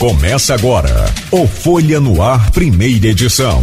Começa agora o Folha no Ar, primeira edição.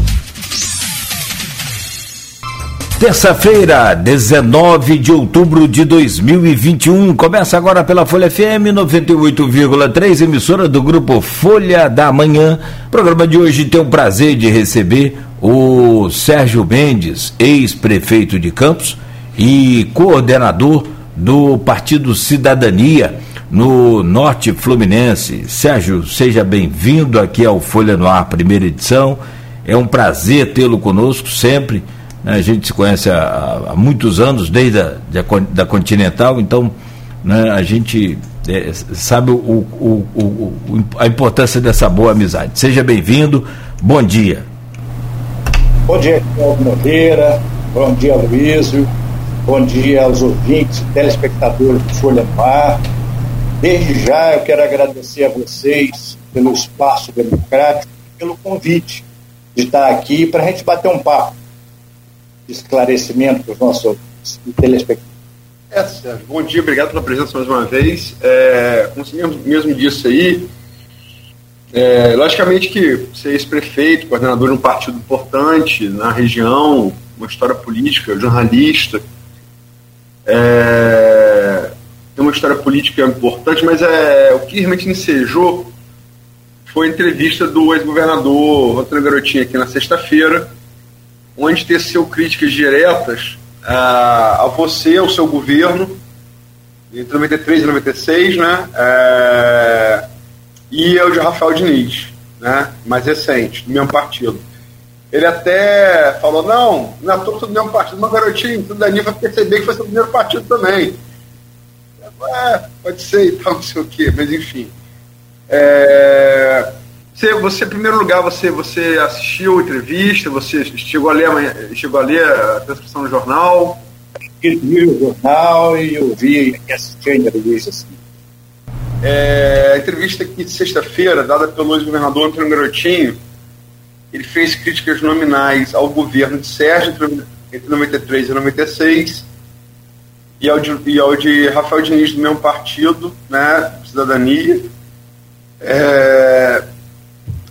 Terça-feira, 19 de outubro de 2021. Começa agora pela Folha FM 98,3, emissora do grupo Folha da Manhã. O programa de hoje tem o prazer de receber o Sérgio Mendes, ex-prefeito de Campos e coordenador do Partido Cidadania no Norte Fluminense. Sérgio, seja bem-vindo aqui ao Folha no Ar, primeira edição. É um prazer tê-lo conosco sempre. Né? A gente se conhece há, há muitos anos, desde a da, da Continental, então né, a gente é, sabe o, o, o, a importância dessa boa amizade. Seja bem-vindo, bom dia. Bom dia, Cláudio Nogueira, bom dia, Luísio, bom dia aos ouvintes, telespectadores do Folha no Ar. Desde já eu quero agradecer a vocês pelo espaço democrático, pelo convite de estar aqui para a gente bater um papo de esclarecimento para os nossos telespectadores. É, Sérgio, bom dia, obrigado pela presença mais uma vez. É, como você mesmo, disse aí, é, logicamente que ser ex-prefeito, coordenador de um partido importante na região, uma história política, jornalista, é, tem uma história política importante, mas é, o que realmente ensejou foi a entrevista do ex-governador Rotano Garotinho aqui na sexta-feira, onde teceu críticas diretas a, a você, ao seu governo, entre 93 e 96, né? É, e ao de Rafael Diniz, né? mais recente, do mesmo partido. Ele até falou, não, não é todo do mesmo partido, mas garotinho, tudo Dani vai perceber que foi seu primeiro partido também. É, pode ser e tal, não sei o quê, mas enfim. É, você, você, em primeiro lugar, você, você assistiu a entrevista, você chegou a ler, chegou a, ler a transcrição do jornal? Vi o jornal e eu vi e assisti a entrevista, sim. É, a entrevista aqui de sexta-feira, dada pelo ex-governador Antônio Garotinho, ele fez críticas nominais ao governo de Sérgio entre 93 e 96 e ao de, e ao de Rafael Diniz do mesmo partido, né, Cidadania, é,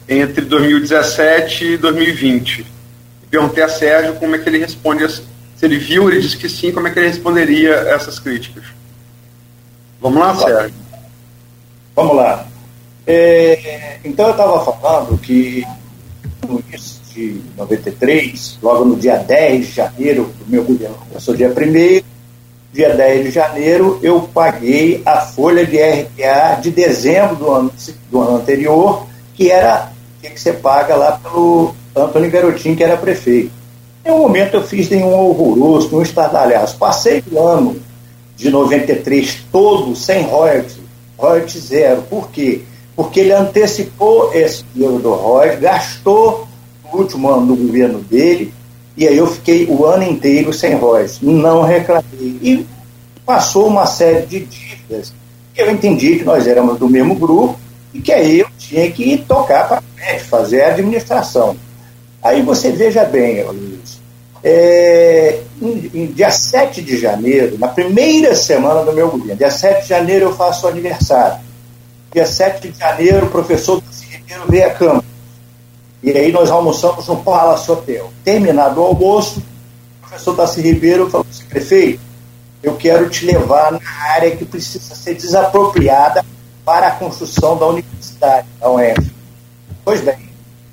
entre 2017 e 2020. perguntei a Sérgio como é que ele responde, se ele viu, ele disse que sim, como é que ele responderia essas críticas. Vamos lá, Sérgio? Vamos lá. É, então eu estava falando que no início de 93, logo no dia 10 de janeiro, do meu governo começou dia 1 dia 10 de janeiro, eu paguei a folha de RPA de dezembro do ano, do ano anterior, que era que você paga lá pelo Antônio Garotinho, que era prefeito. Em um momento eu fiz nenhum horroroso, um estardalhaço. Passei o ano de 93 todo sem royalties, royalties zero. Por quê? Porque ele antecipou esse dinheiro do royalties, gastou no último ano do governo dele, e aí eu fiquei o ano inteiro sem voz, não reclamei. E passou uma série de dívidas. Eu entendi que nós éramos do mesmo grupo e que aí eu tinha que tocar para frente, fazer a administração. Aí você veja bem, Luiz, é, em, em, dia 7 de janeiro, na primeira semana do meu governo, dia 7 de janeiro eu faço aniversário. Dia 7 de janeiro o professor Ribeiro veio a Câmara e aí nós almoçamos no Palace Hotel. Terminado o almoço, o professor Tassi Ribeiro falou assim, prefeito, eu quero te levar na área que precisa ser desapropriada para a construção da universidade, da UF. Pois bem,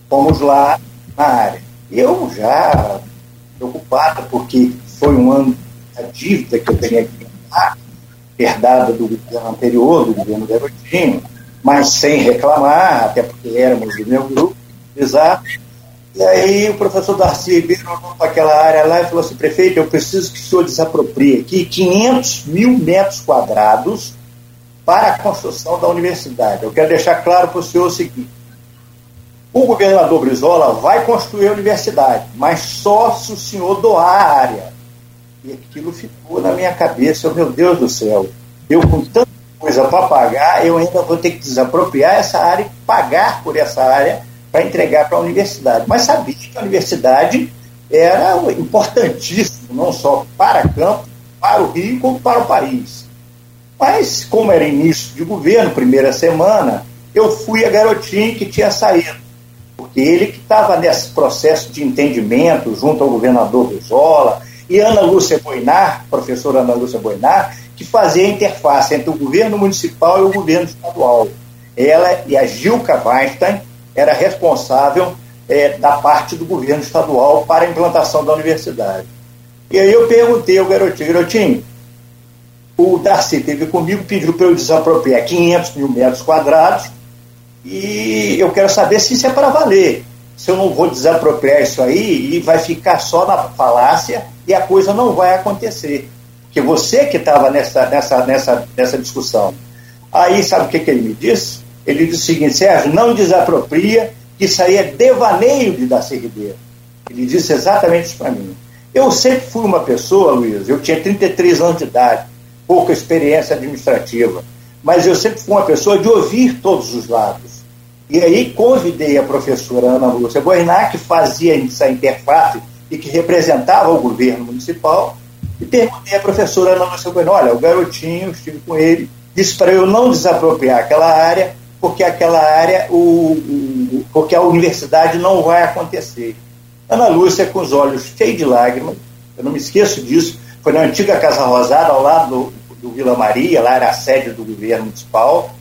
fomos lá na área. Eu já preocupado, porque foi um ano da dívida que eu tinha que herdada do governo anterior, do governo Garotinho, mas sem reclamar, até porque éramos do meu grupo, Exato. E aí o professor Darcy Ribeiro olhou para aquela área lá e falou assim, prefeito, eu preciso que o senhor desaproprie aqui 500 mil metros quadrados para a construção da universidade. Eu quero deixar claro para o senhor o seguinte, o governador Brizola vai construir a universidade, mas só se o senhor doar a área. E aquilo ficou na minha cabeça, meu Deus do céu, eu com tanta coisa para pagar, eu ainda vou ter que desapropriar essa área e pagar por essa área para entregar para a universidade. Mas sabia que a universidade era importantíssimo, não só para Campos, para o Rio, como para o país. Mas, como era início de governo, primeira semana, eu fui a garotinha que tinha saído. Porque ele que estava nesse processo de entendimento junto ao governador Brizola e Ana Lúcia Boinar, professora Ana Lúcia Boinar, que fazia a interface entre o governo municipal e o governo estadual. Ela e a Gilca Weinstein era responsável é, da parte do governo estadual para a implantação da universidade. E aí eu perguntei ao garotinho, garotinho, o Darcy teve comigo, pediu para eu desapropriar 500 mil metros quadrados e eu quero saber se isso é para valer. Se eu não vou desapropriar isso aí e vai ficar só na falácia e a coisa não vai acontecer. Porque você que estava nessa, nessa, nessa, nessa discussão. Aí, sabe o que, que ele me disse? Ele disse o seguinte, Sérgio, não desapropria, que isso aí é devaneio de Darcy Ribeiro. Ele disse exatamente isso para mim. Eu sempre fui uma pessoa, Luiz, eu tinha 33 anos de idade, pouca experiência administrativa, mas eu sempre fui uma pessoa de ouvir todos os lados. E aí convidei a professora Ana Lúcia Boinar, que fazia essa interface e que representava o governo municipal, e perguntei à professora Ana Lúcia Boinar, olha, o garotinho, estive com ele, disse para eu não desapropriar aquela área, porque aquela área, o, o, porque a universidade não vai acontecer. Ana Lúcia, com os olhos cheios de lágrimas, eu não me esqueço disso, foi na antiga Casa Rosada, ao lado do, do Vila Maria, lá era a sede do governo municipal.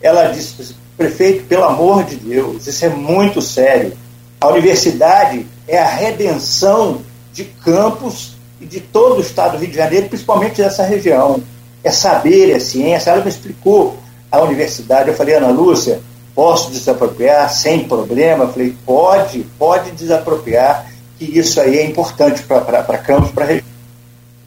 Ela disse, prefeito, pelo amor de Deus, isso é muito sério. A universidade é a redenção de campos e de todo o estado do Rio de Janeiro, principalmente dessa região. É saber, é ciência. Ela me explicou a universidade. Eu falei, Ana Lúcia, posso desapropriar sem problema? Eu falei, pode, pode desapropriar, que isso aí é importante para Campos, para a região.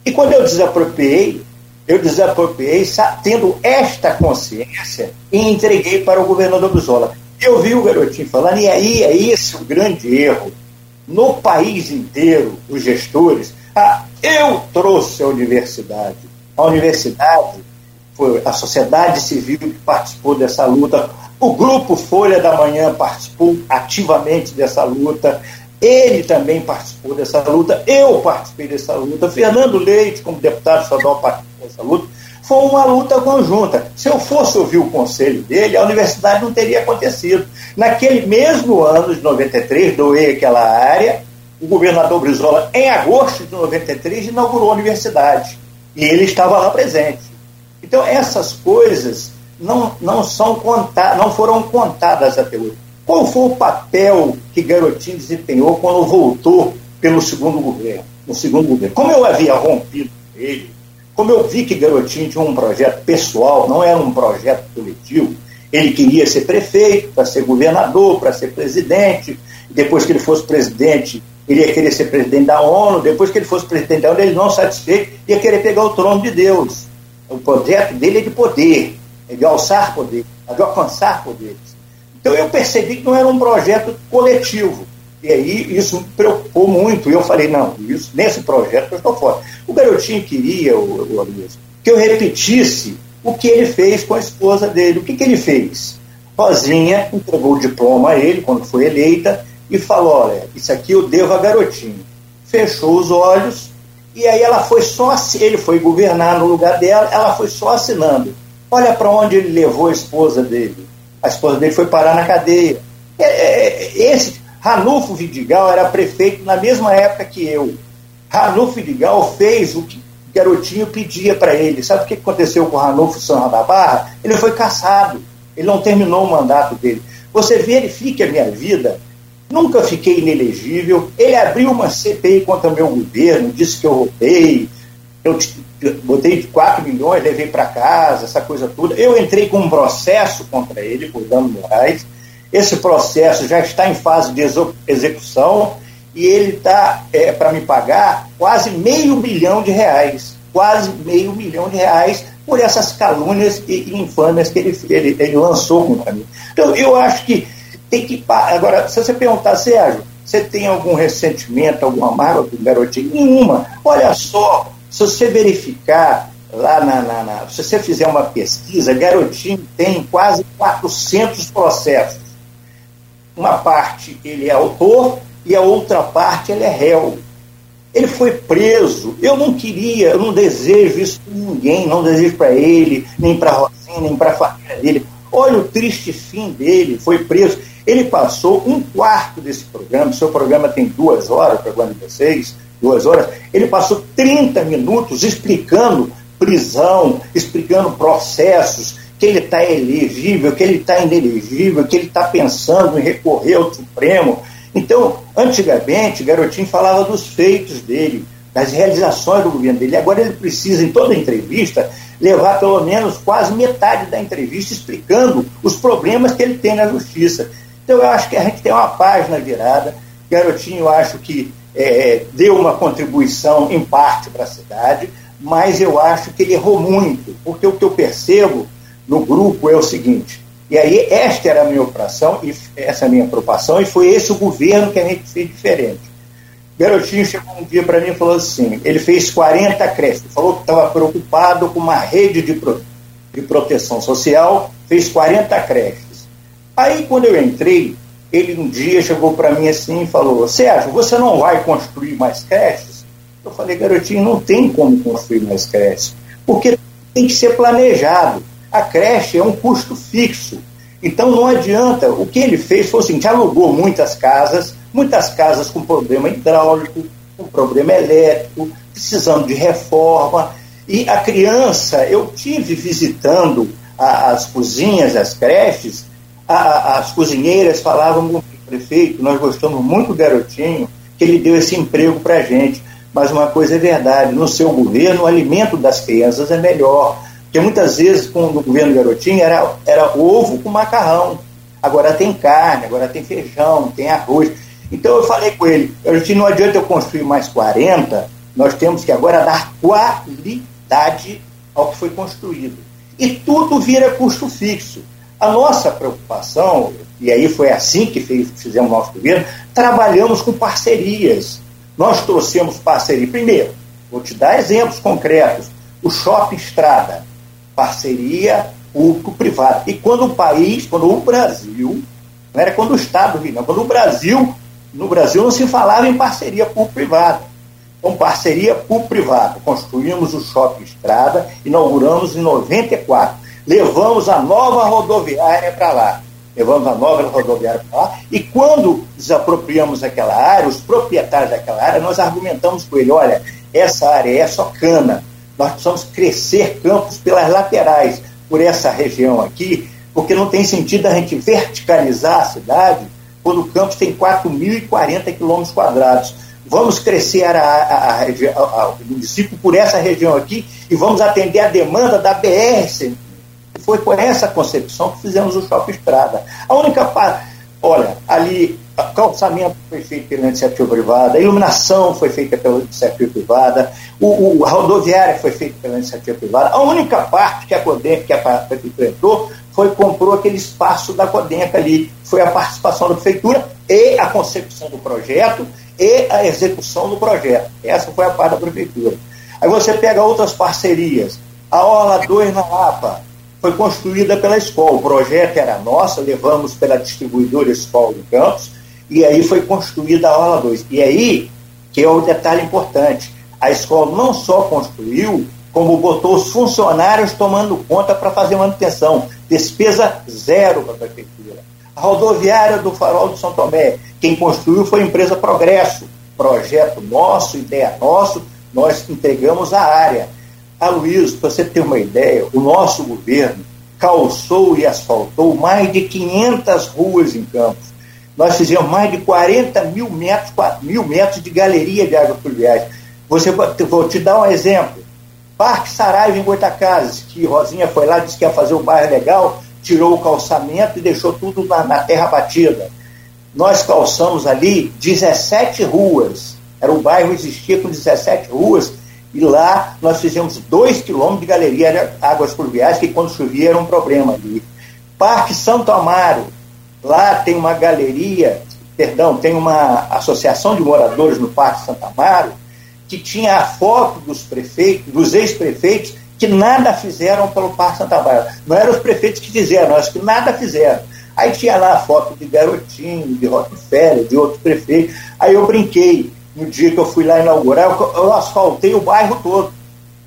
E quando eu desapropriei, eu desapropriei tendo esta consciência e entreguei para o governador Brizola. Eu vi o garotinho falando, e aí é esse o grande erro. No país inteiro, os gestores, ah, eu trouxe a universidade. A universidade a sociedade civil que participou dessa luta, o grupo Folha da Manhã participou ativamente dessa luta, ele também participou dessa luta, eu participei dessa luta, Fernando Leite, como deputado estadual, participou dessa luta. Foi uma luta conjunta. Se eu fosse ouvir o conselho dele, a universidade não teria acontecido. Naquele mesmo ano de 93, doei aquela área, o governador Brizola, em agosto de 93, inaugurou a universidade. E ele estava lá presente. Então, essas coisas não, não, são não foram contadas até hoje. Qual foi o papel que Garotinho desempenhou quando voltou pelo segundo governo? No segundo governo? Como eu havia rompido ele, como eu vi que Garotinho tinha um projeto pessoal, não era um projeto coletivo, ele queria ser prefeito, para ser governador, para ser presidente. Depois que ele fosse presidente, ele ia querer ser presidente da ONU. Depois que ele fosse presidente da ONU, ele não satisfeito, ia querer pegar o trono de Deus. O projeto dele é de poder, é de alçar poder, é de alcançar poderes. Então eu percebi que não era um projeto coletivo. E aí isso me preocupou muito. E eu falei, não, isso, nesse projeto eu estou fora. O garotinho queria, o, o Aloysio, que eu repetisse o que ele fez com a esposa dele. O que, que ele fez? Rosinha entregou o diploma a ele quando foi eleita e falou, olha, isso aqui eu devo a garotinho. Fechou os olhos e aí ela foi só, ele foi governar no lugar dela, ela foi só assinando. Olha para onde ele levou a esposa dele a esposa dele foi parar na cadeia. É, é, é, esse Ranulfo Vidigal era prefeito na mesma época que eu. Ranulfo Vidigal fez o que o garotinho pedia para ele. Sabe o que aconteceu com o Ranulfo São da Barra? Ele foi caçado. Ele não terminou o mandato dele. Você verifique a minha vida. Nunca fiquei inelegível. Ele abriu uma CPI contra meu governo, disse que eu roubei, eu botei 4 milhões, levei para casa, essa coisa toda. Eu entrei com um processo contra ele por danos morais. Esse processo já está em fase de execução e ele está é, para me pagar quase meio milhão de reais. Quase meio milhão de reais por essas calúnias e, infâmias que ele, ele, ele lançou contra mim. Então, eu acho que tem que. Agora, se você perguntar, Sérgio, você tem algum ressentimento, alguma mágoa com o garotinho? Nenhuma. Olha só, se você verificar lá na, na, na, Se você fizer uma pesquisa, Garotinho tem quase 400 processos. Uma parte ele é autor e a outra parte ele é réu. Ele foi preso. Eu não queria, eu não desejo isso para ninguém, não desejo para ele, nem para Rosinha, nem para a família dele. Olha o triste fim dele, foi preso. Ele passou um quarto desse programa, seu programa tem duas horas, o programa de vocês, duas horas, ele passou 30 minutos explicando prisão, explicando processos, que ele está elegível, que ele está inelegível, que ele está pensando em recorrer ao Supremo. Então, antigamente, Garotinho falava dos feitos dele, das realizações do governo dele. Agora ele precisa, em toda entrevista, levar pelo menos quase metade da entrevista explicando os problemas que ele tem na justiça. Então, eu acho que a gente tem uma página virada. Garotinho, eu acho que é, deu uma contribuição em parte para a cidade, mas eu acho que ele errou muito, porque o que eu percebo no grupo é o seguinte, e aí esta era a minha operação, e essa é minha preocupação, e foi esse o governo que a gente fez diferente. Garotinho chegou um dia para mim e falou assim, ele fez 40 creches, falou que estava preocupado com uma rede de, pro, de proteção social, fez 40 creches. Aí quando eu entrei, ele um dia chegou para mim assim e falou, Sérgio, você não vai construir mais creches? Eu falei, garotinho, não tem como construir mais creche, porque tem que ser planejado. A creche é um custo fixo. Então não adianta. O que ele fez foi o seguinte: alugou muitas casas, muitas casas com problema hidráulico, com problema elétrico, precisando de reforma. E a criança, eu tive visitando a, as cozinhas, as creches, a, as cozinheiras falavam com o prefeito, nós gostamos muito do garotinho, que ele deu esse emprego para a gente. Mas uma coisa é verdade, no seu governo o alimento das crianças é melhor. Porque muitas vezes, com o governo Garotinho, era, era ovo com macarrão. Agora tem carne, agora tem feijão, tem arroz. Então eu falei com ele, Garotinho, não adianta eu construir mais 40, nós temos que agora dar qualidade ao que foi construído. E tudo vira custo fixo. A nossa preocupação, e aí foi assim que fez, fizemos nosso governo, trabalhamos com parcerias. Nós trouxemos parceria. Primeiro, vou te dar exemplos concretos. O Shopping Estrada, parceria público-privada. E quando o país, quando o Brasil, não era quando o Estado vinha, quando o Brasil, no Brasil não se falava em parceria público-privada. Com parceria público-privada, construímos o Shopping Estrada, inauguramos em 94. Levamos a nova rodoviária para lá. Levamos a nova rodoviária para lá, e quando desapropriamos aquela área, os proprietários daquela área, nós argumentamos com ele, olha, essa área é só cana, nós precisamos crescer campos pelas laterais, por essa região aqui, porque não tem sentido a gente verticalizar a cidade quando o campus tem 4.040 quilômetros quadrados. Vamos crescer a, a, a, o município por essa região aqui e vamos atender a demanda da BR foi com essa concepção que fizemos o Shopping Estrada. A única parte, olha, ali, calçamento foi feito pela iniciativa privada, a iluminação foi feita pela iniciativa privada, o, o, a rodoviária foi feita pela iniciativa privada. A única parte que a Codem, que a prefeitura entrou, foi comprou aquele espaço da Codenca ali. Foi a participação da prefeitura e a concepção do projeto e a execução do projeto. Essa foi a parte da prefeitura. Aí você pega outras parcerias. A Orla 2 na Lapa, foi construída pela escola. O projeto era nosso, levamos pela distribuidora Escola do Campos, e aí foi construída a aula 2. E aí, que é o detalhe importante, a escola não só construiu, como botou os funcionários tomando conta para fazer manutenção. Despesa zero para a prefeitura. A rodoviária do Farol de São Tomé, quem construiu foi a empresa Progresso. Projeto nosso, ideia nosso, nós entregamos a área. Aloysio, para você ter uma ideia, o nosso governo calçou e asfaltou mais de 500 ruas em Campos. Nós fizemos mais de 40 mil metros, mil metros de galeria de águas pluviais. Você, vou te dar um exemplo. Parque Saraiva em Goitacazes, que Rosinha foi lá, disse que ia fazer o bairro legal, tirou o calçamento e deixou tudo na, na terra batida. Nós calçamos ali 17 ruas. Era o bairro existia com 17 ruas e lá nós fizemos dois quilômetros de galeria águas pluviais, que quando chovia era um problema ali. Parque Santo Amaro, lá tem uma galeria, perdão, tem uma associação de moradores no Parque Santo Amaro, que tinha a foto dos prefeitos, dos ex-prefeitos, que nada fizeram pelo Parque Santo Amaro. Não eram os prefeitos que fizeram, nós que nada fizeram. Aí tinha lá a foto de Garotinho, de Rockefeller, de outros prefeitos. Aí eu brinquei no dia que eu fui lá inaugurar, eu, eu asfaltei o bairro todo.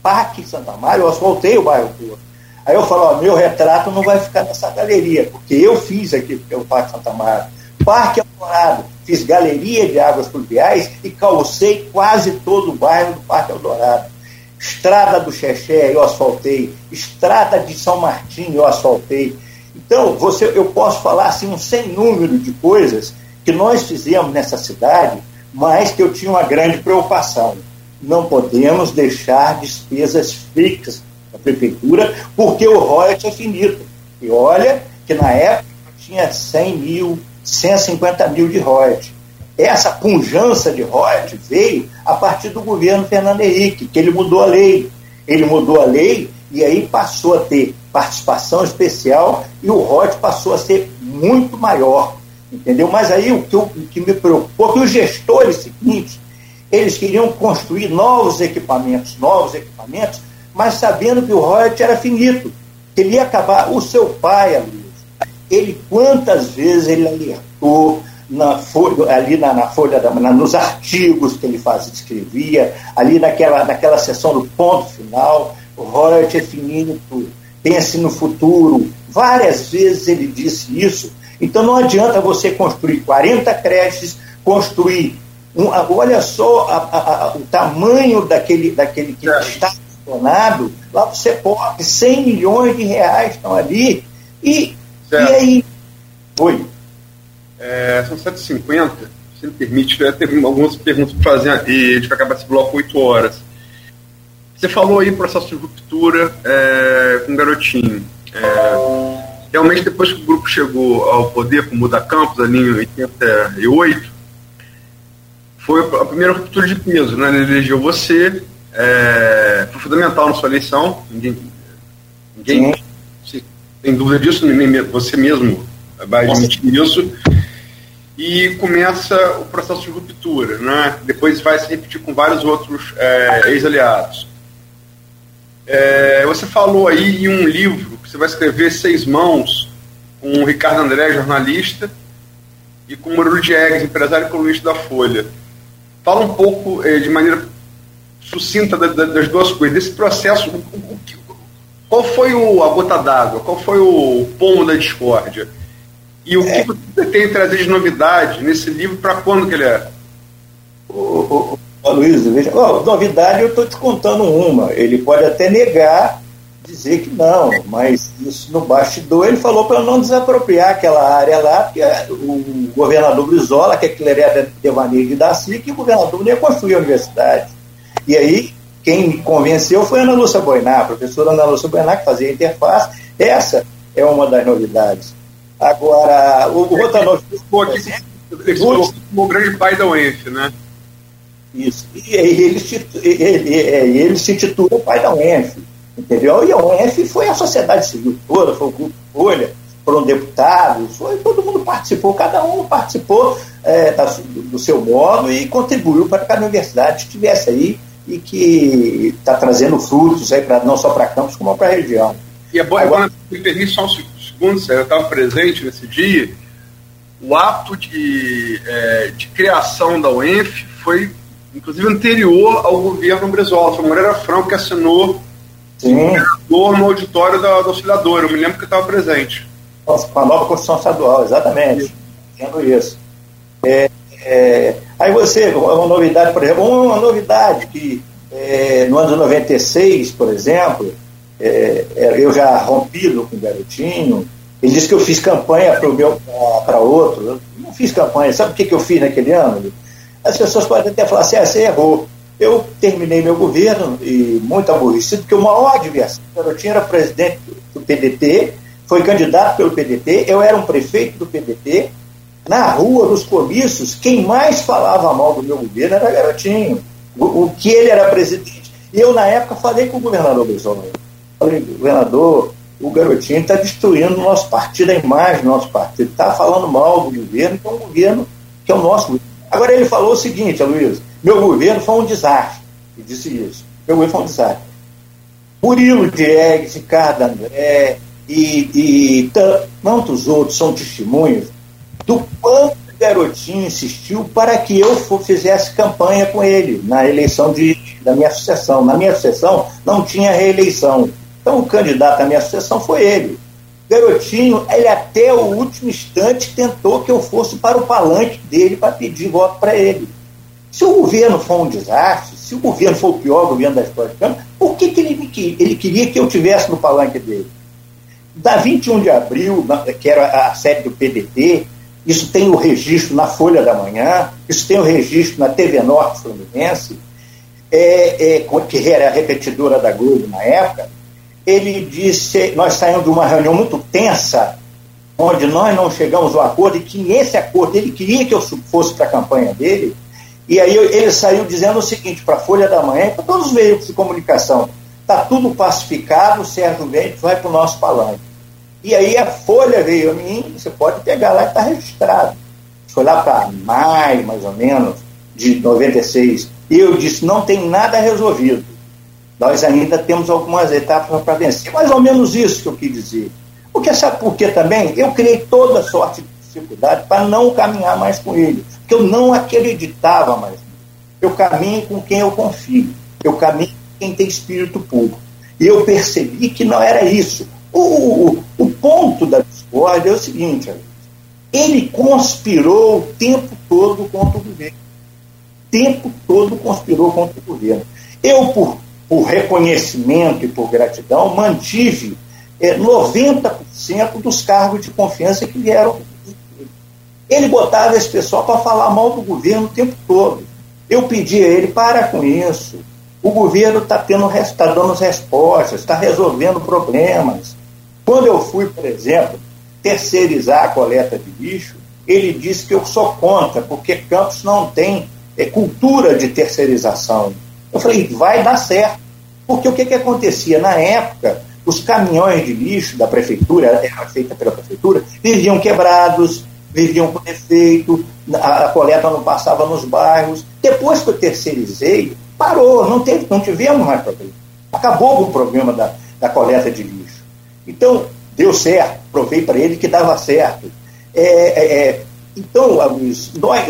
Parque Santa Maria, eu asfaltei o bairro todo. Aí eu falo, ó, meu retrato não vai ficar nessa galeria, porque eu fiz aqui o Parque Santa Marta. Parque Eldorado, fiz galeria de águas pluviais e calcei quase todo o bairro do Parque Eldorado. Estrada do Xexé, eu asfaltei. Estrada de São Martinho, eu asfaltei. Então, você, eu posso falar assim, um sem número de coisas que nós fizemos nessa cidade, mas que eu tinha uma grande preocupação. Não podemos deixar despesas fixas da prefeitura, porque o royalties é finito. E olha que na época tinha 100 mil, 150 mil de royalties. Essa punjança de royalties veio a partir do governo Fernando Henrique, que ele mudou a lei. Ele mudou a lei e aí passou a ter participação especial e o royalties passou a ser muito maior. Entendeu? Mas aí o que, o que me preocupou que os gestores seguintes, eles queriam construir novos equipamentos, novos equipamentos, mas sabendo que o royalties era finito, que ele ia acabar. O seu pai, Luiz, ele quantas vezes ele alertou na folha, ali na, na folha da, na, nos artigos que ele fazia, escrevia, ali naquela, naquela sessão do ponto final, o royalties é finito, pense no futuro. Várias vezes ele disse isso. Então não adianta você construir 40 creches, construir um, olha só a, a, a, o tamanho daquele, daquele que é. está abandonado, lá você pode, 100 milhões de reais estão ali, e, e aí? Oi. É, são 7h50, se me permite, eu ter algumas perguntas para fazer e a gente vai acabar esse bloco 8 horas. Você falou aí processo de ruptura é, com o garotinho. É, realmente, depois que o grupo chegou ao poder com o Muda Campos, ali em 88, foi a primeira ruptura de peso, né? Ele elegeu você, é, foi fundamental na sua eleição, ninguém, ninguém tem dúvida disso, nem você mesmo vai admitir isso. E começa o processo de ruptura, né? depois vai se repetir com vários outros é, ex-aliados. É, você falou aí em um livro que você vai escrever Seis Mãos, com o Ricardo André, jornalista, e com o Murilo Diegues, empresário e colunista da Folha. Fala um pouco, eh, de maneira sucinta, da, da, das duas coisas, desse processo. O, o, qual foi o, a gota d'água? Qual foi o pomo da discórdia? E o é. que você tem a trazer de novidade nesse livro para quando que ele é? Ô, Luiz, veja, oh, novidade eu estou te contando uma. Ele pode até negar, dizer que não, mas isso no bastidor ele falou para não desapropriar aquela área lá, porque o governador Brizola, que aquilo era devaneio de Daci, que o governador não ia construir a universidade. E aí, quem me convenceu foi a Ana Lúcia Boiná, a professora Ana Lúcia Boiná, que fazia a interface. Essa é uma das novidades. Agora, o, o outra novidade. O grande pai da UENF, né? Isso. E ele, ele, ele, ele se titula pai da UENF. Entendeu? E a UENF foi a sociedade civil toda, foi o grupo Folha, foram deputados, foi, todo mundo participou, cada um participou é, da, do seu modo e contribuiu para que a universidade estivesse aí e que está trazendo frutos aí pra, não só para Campos, como para a região. E é bom, Agora, me permite só um segundo, eu estava presente nesse dia, o ato de, é, de criação da UENF foi, inclusive, anterior ao governo Brizola. Foi Moreira Franco que assinou Sim. no auditório da, da Auxiliadora. Eu me lembro que estava presente. Nossa, com a nova Constituição Estadual, exatamente. Tendo isso. É, é, aí você, uma novidade, por exemplo, uma novidade que é, no ano de 96, por exemplo, é, é, eu já rompido com o garotinho, ele disse que eu fiz campanha para outro. Eu não fiz campanha. Sabe o que, que eu fiz naquele ano? As pessoas podem até falar assim, ah, você errou. Eu terminei meu governo e muito aborrecido, porque o maior adversário, o garotinho era presidente do PDT, foi candidato pelo PDT, eu era um prefeito do PDT, na rua, nos comícios, quem mais falava mal do meu governo era garotinho, o, o que ele era presidente. E eu, na época, falei com o governador Brizola, falei, governador, o garotinho está destruindo o nosso partido, a imagem do nosso partido, está falando mal do governo, que é um governo que é o nosso governo. Agora ele falou o seguinte, Luiz, meu governo foi um desastre. Ele disse isso. Meu governo foi um desastre. Murilo Diegues, Ricardo André e, e tantos outros são testemunhos do quanto o garotinho insistiu para que eu fizesse campanha com ele na eleição de, da minha sucessão. Na minha sucessão não tinha reeleição. Então, o candidato à minha sucessão foi ele. Garotinho, ele até o último instante tentou que eu fosse para o palanque dele para pedir voto para ele. Se o governo for um desastre, se o governo for o pior governo da história de Câmara, por que, que ele, ele queria que eu tivesse no palanque dele? Da 21 de abril, que era a sede do PDT, isso tem o registro na Folha da Manhã, isso tem o registro na TV Norte Fluminense, é, é, que era a repetidora da Globo na época, ele disse, nós saímos de uma reunião muito tensa, onde nós não chegamos ao acordo, e que nesse acordo ele queria que eu fosse para a campanha dele, e aí ele saiu dizendo o seguinte para a Folha da Manhã, para todos os veículos de comunicação, está tudo pacificado, o Sérgio Mendes vai para o nosso palanque. E aí a Folha veio a mim, você pode pegar lá e está registrado. Foi lá para maio, mais ou menos, de 96. E eu disse, não tem nada resolvido. Nós ainda temos algumas etapas para vencer. Mais ou menos isso que eu quis dizer. Porque sabe por quê também? Eu criei toda sorte de dificuldade para não caminhar mais com ele. Porque eu não acreditava mais. Eu caminho com quem eu confio. Eu caminho com quem tem espírito público. E eu percebi que não era isso. O, o, o ponto da discórdia é o seguinte, ele conspirou o tempo todo contra o governo. O tempo todo conspirou contra o governo. Eu, por, por reconhecimento e por gratidão, mantive é, 90% dos cargos de confiança que vieram. Ele botava esse pessoal para falar mal do governo o tempo todo. Eu pedi a ele, para com isso. O governo está tá dando respostas, está resolvendo problemas. Quando eu fui, por exemplo, terceirizar a coleta de lixo, ele disse que eu sou contra, porque Campos não tem é, cultura de terceirização. Eu falei, vai dar certo. Porque o que, que acontecia? Na época, os caminhões de lixo da prefeitura, era feita pela prefeitura, viviam quebrados, viviam com defeito, a, a, coleta não passava nos bairros. Depois que eu terceirizei, parou, não, teve, não tivemos mais problema. Acabou o problema da, da coleta de lixo. Então, deu certo, provei para ele que dava certo. É, é, é então, Luiz, nós,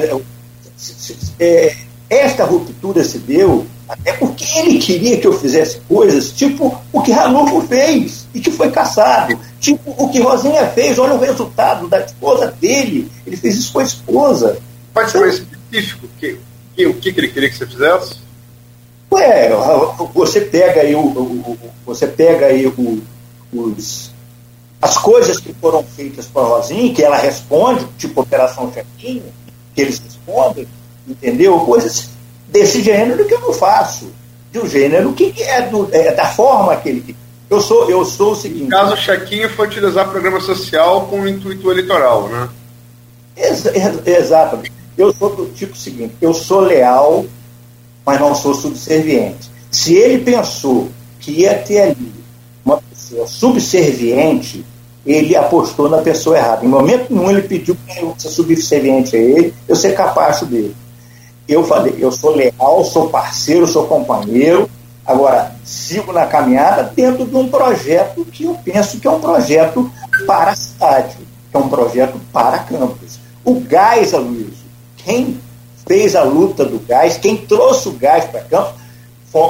é, esta ruptura se deu até porque ele queria que eu fizesse coisas tipo o que Ranulfo fez e que foi caçado, tipo o que Rosinha fez, olha o resultado da esposa dele, ele fez isso com a esposa. Pode ser mais específico que, que, o que ele queria que você fizesse? Ué, você pega aí o, o você pega aí o, os, as coisas que foram feitas para a Rosinha, que ela responde, tipo Operação Chequinho, que eles respondem, entendeu? Coisas desse gênero que eu não faço. De um gênero que é, do, é da forma que ele. Eu sou, eu sou o seguinte. No caso, o Chequinho foi utilizar programa social com o intuito eleitoral, né? Ex exatamente. Eu sou do tipo seguinte: eu sou leal, mas não sou subserviente. Se ele pensou que ia ter ali uma pessoa subserviente, ele apostou na pessoa errada. Em momento nenhum ele pediu para eu ser subserviente a ele, eu ser capacho dele. Eu falei, eu sou leal, sou parceiro, sou companheiro, agora sigo na caminhada dentro de um projeto que eu penso que é um projeto para a cidade, que é um projeto para campos. O gás, Aloysio, quem fez a luta do gás, quem trouxe o gás para Campos,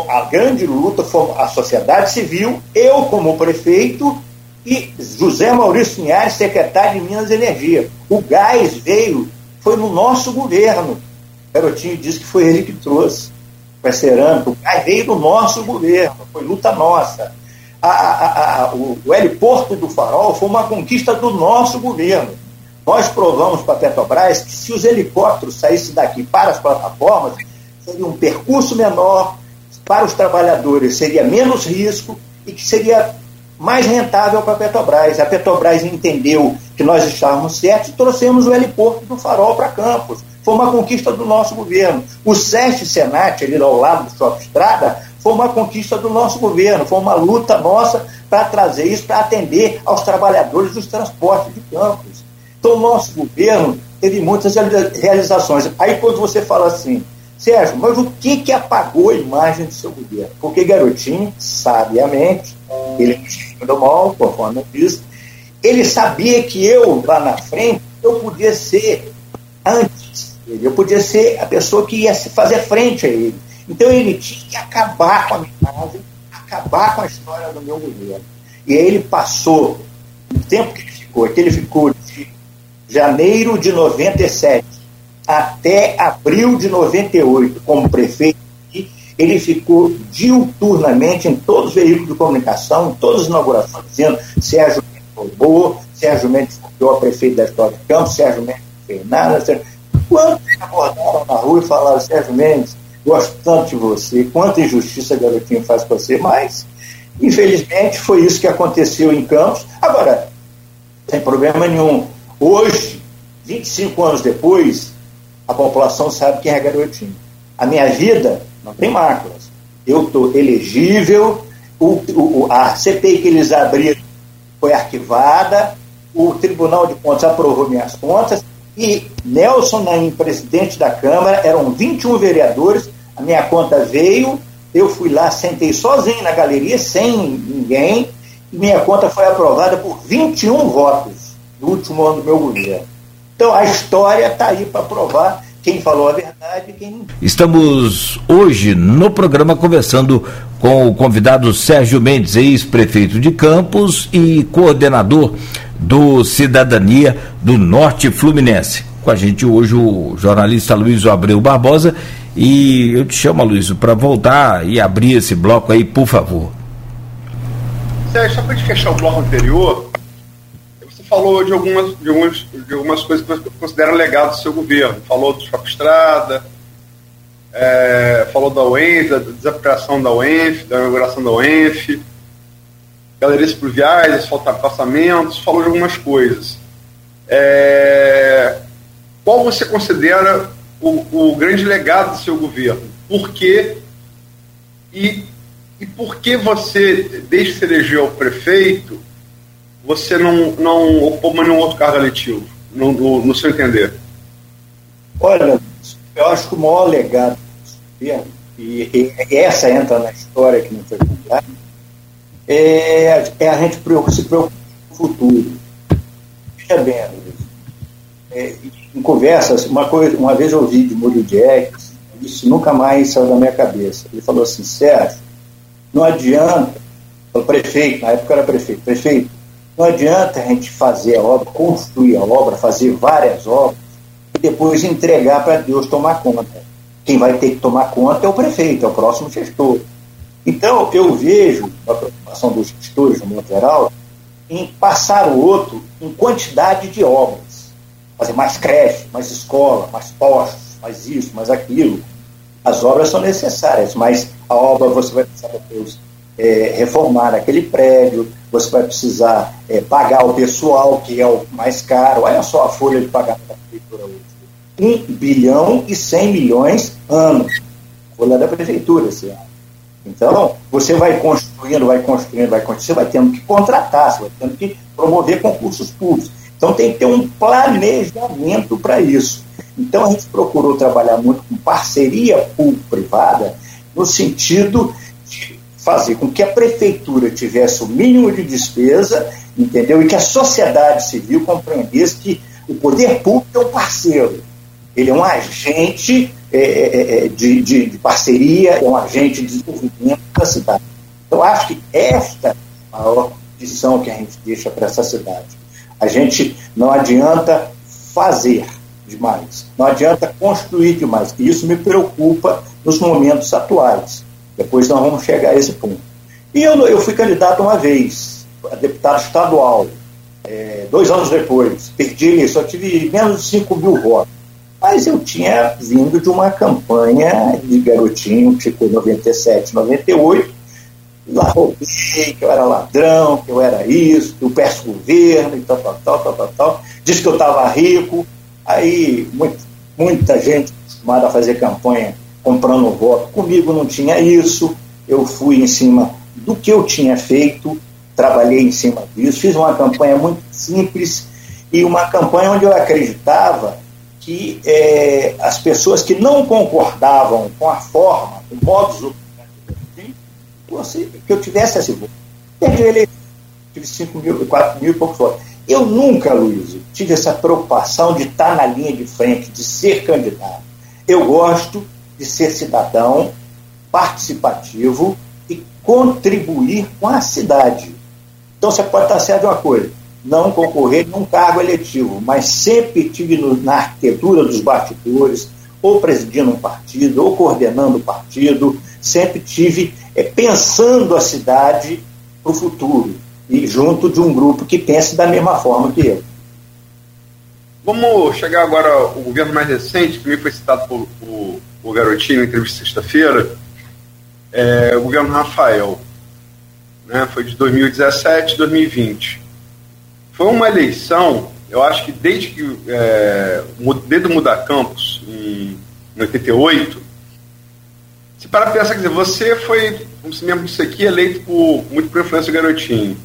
a grande luta foi a sociedade civil, eu como prefeito e José Maurício Linhares, secretário de Minas e Energia. O gás veio, foi no nosso governo. Garotinho disse que foi ele que trouxe para cerâmica. O veio do nosso governo, foi luta nossa. A, a, a, o, o heliporto do Farol foi uma conquista do nosso governo. Nós provamos para a Petrobras que se os helicópteros saíssem daqui para as plataformas, seria um percurso menor, para os trabalhadores seria menos risco e que seria mais rentável para a Petrobras. A Petrobras entendeu que nós estávamos certos e trouxemos o heliporto do Farol para Campos. Foi uma conquista do nosso governo. O SESC Senat, ali ao lado do Shopping Estrada, foi uma conquista do nosso governo, foi uma luta nossa para trazer isso, para atender aos trabalhadores dos transportes de Campos. Então, o nosso governo teve muitas realizações. Aí, quando você fala assim, Sérgio, mas o que, que apagou a imagem do seu governo? Porque Garotinho, sabiamente, ele é do mal, conforme eu disse, ele sabia que eu, lá na frente, eu podia ser eu podia ser a pessoa que ia fazer frente a ele. Então ele tinha que acabar com a minha imagem, acabar com a história do meu governo. E aí ele passou, o tempo que ele ficou, que ele ficou de janeiro de 97 até abril de 98 como prefeito, ele ficou diuturnamente em todos os veículos de comunicação, em todas as inaugurações, dizendo Sérgio Mendes roubou, Sérgio Mendes foi prefeito da história de Campos, Sérgio Mendes não fez nada. Sérgio... Quantos abordaram na rua e falaram, Sérgio Mendes, gosto tanto de você, quanta injustiça garotinho faz com você, mas infelizmente foi isso que aconteceu em Campos. Agora, sem problema nenhum. Hoje, 25 anos depois, a população sabe quem é garotinho. A minha vida não tem máculas. Eu estou elegível, o, o, a CPI que eles abriram foi arquivada, o Tribunal de Contas aprovou minhas contas e Nelson Naim, presidente da Câmara, eram 21 vereadores, a minha conta veio, eu fui lá, sentei sozinho na galeria, sem ninguém, e minha conta foi aprovada por 21 votos no último ano do meu governo. Então a história está aí para provar quem falou a verdade e quem não. Estamos hoje no programa conversando com o convidado Sérgio Mendes, ex-prefeito de Campos e coordenador do Cidadania do Norte Fluminense. Com a gente hoje o jornalista Luiz Abreu Barbosa. E eu te chamo, Luiz, para voltar e abrir esse bloco aí, por favor. Sérgio, só para gente fechar o bloco anterior, falou de algumas, de algumas, de algumas coisas que você considera legado do seu governo. Falou do Shopping Estrada, é, falou da UENF, da desaplicação da UENF, da inauguração da UENF, galerias pluviais, asfaltamentos, falou de algumas coisas. É, qual você considera o, o, grande legado do seu governo? Por quê? E, e por que você, desde que se elegeu prefeito, você não, não ocupou nenhum outro cargo eletivo, no, no, no, seu entender? Olha, eu acho que o maior legado e, e, essa entra na história que não foi contada, é, é a gente se preocupar com o futuro. Veja bem, é, em conversas, uma, coisa, uma vez eu ouvi de Múlio Jacks, isso nunca mais saiu da minha cabeça. Ele falou assim, Sérgio, não adianta, o prefeito, na época era prefeito, prefeito, não adianta a gente fazer a obra, construir a obra, fazer várias obras e depois entregar para Deus tomar conta. Quem vai ter que tomar conta é o prefeito, é o próximo gestor. Então, eu vejo a preocupação dos gestores, no modo geral, em passar o outro em quantidade de obras. Fazer mais creche, mais escola, mais postos, mais isso, mais aquilo. As obras são necessárias, mas a obra você vai precisar depois é, reformar aquele prédio, você vai precisar é, pagar o pessoal, que é o mais caro. Olha só a folha de pagamento da prefeitura hoje. 1 bilhão e 100 milhões ano. Folha da prefeitura esse ano. Então, você vai construindo, vai construindo, vai construindo, você vai tendo que contratar, você vai tendo que promover concursos públicos. Então, tem que ter um planejamento para isso. Então, a gente procurou trabalhar muito com parceria público-privada, no sentido fazer com que a prefeitura tivesse o mínimo de despesa, entendeu? E que a sociedade civil compreendesse que o poder público é um parceiro, ele é um agente é, é, é de, de, de, parceria, é um agente de desenvolvimento da cidade. Então, acho que esta é a maior lição que a gente deixa para essa cidade. A gente não adianta fazer demais, não adianta construir demais. E isso me preocupa nos momentos atuais. Depois nós vamos chegar a esse ponto. E eu, eu fui candidato uma vez, a deputado estadual, é, dois anos depois. Perdi só tive menos de 5 mil votos. Mas eu tinha vindo de uma campanha de garotinho, tipo 97, 98, lá roubei, que eu era ladrão, que eu era isso, que eu peço governo e tal, tal, tal, tal, tal, tal. Disse que eu estava rico. Aí muito, muita gente acostumada a fazer campanha comprando voto. Comigo não tinha isso, eu fui em cima do que eu tinha feito, trabalhei em cima disso, fiz uma campanha muito simples e uma campanha onde eu acreditava que é, as pessoas que não concordavam com a forma, com o modo fosse, que eu tivesse esse voto. Perdi a tive 5 mil, 4 mil e poucos votos. Eu nunca, Luiz, tive essa preocupação de estar na linha de frente, de ser candidato. Eu gosto de ser cidadão participativo e contribuir com a cidade. Então você pode estar certo de uma coisa, não concorrer num cargo eletivo, mas sempre tive no, na arquitetura dos bastidores, ou presidindo um partido, ou coordenando o um partido, sempre tive é, pensando a cidade para o futuro, e junto de um grupo que pense da mesma forma que eu. Vamos chegar agora ao governo mais recente, que foi citado por, por, por Garotinho na entrevista sexta-feira, é, o governo Rafael. Né, foi de 2017 2020. Foi uma eleição, eu acho que desde que é, desde o Mudar Campos, em, em 88, se para pensar, quer dizer, você foi, como se mesmo disse aqui, eleito por muito por influência do Garotinho.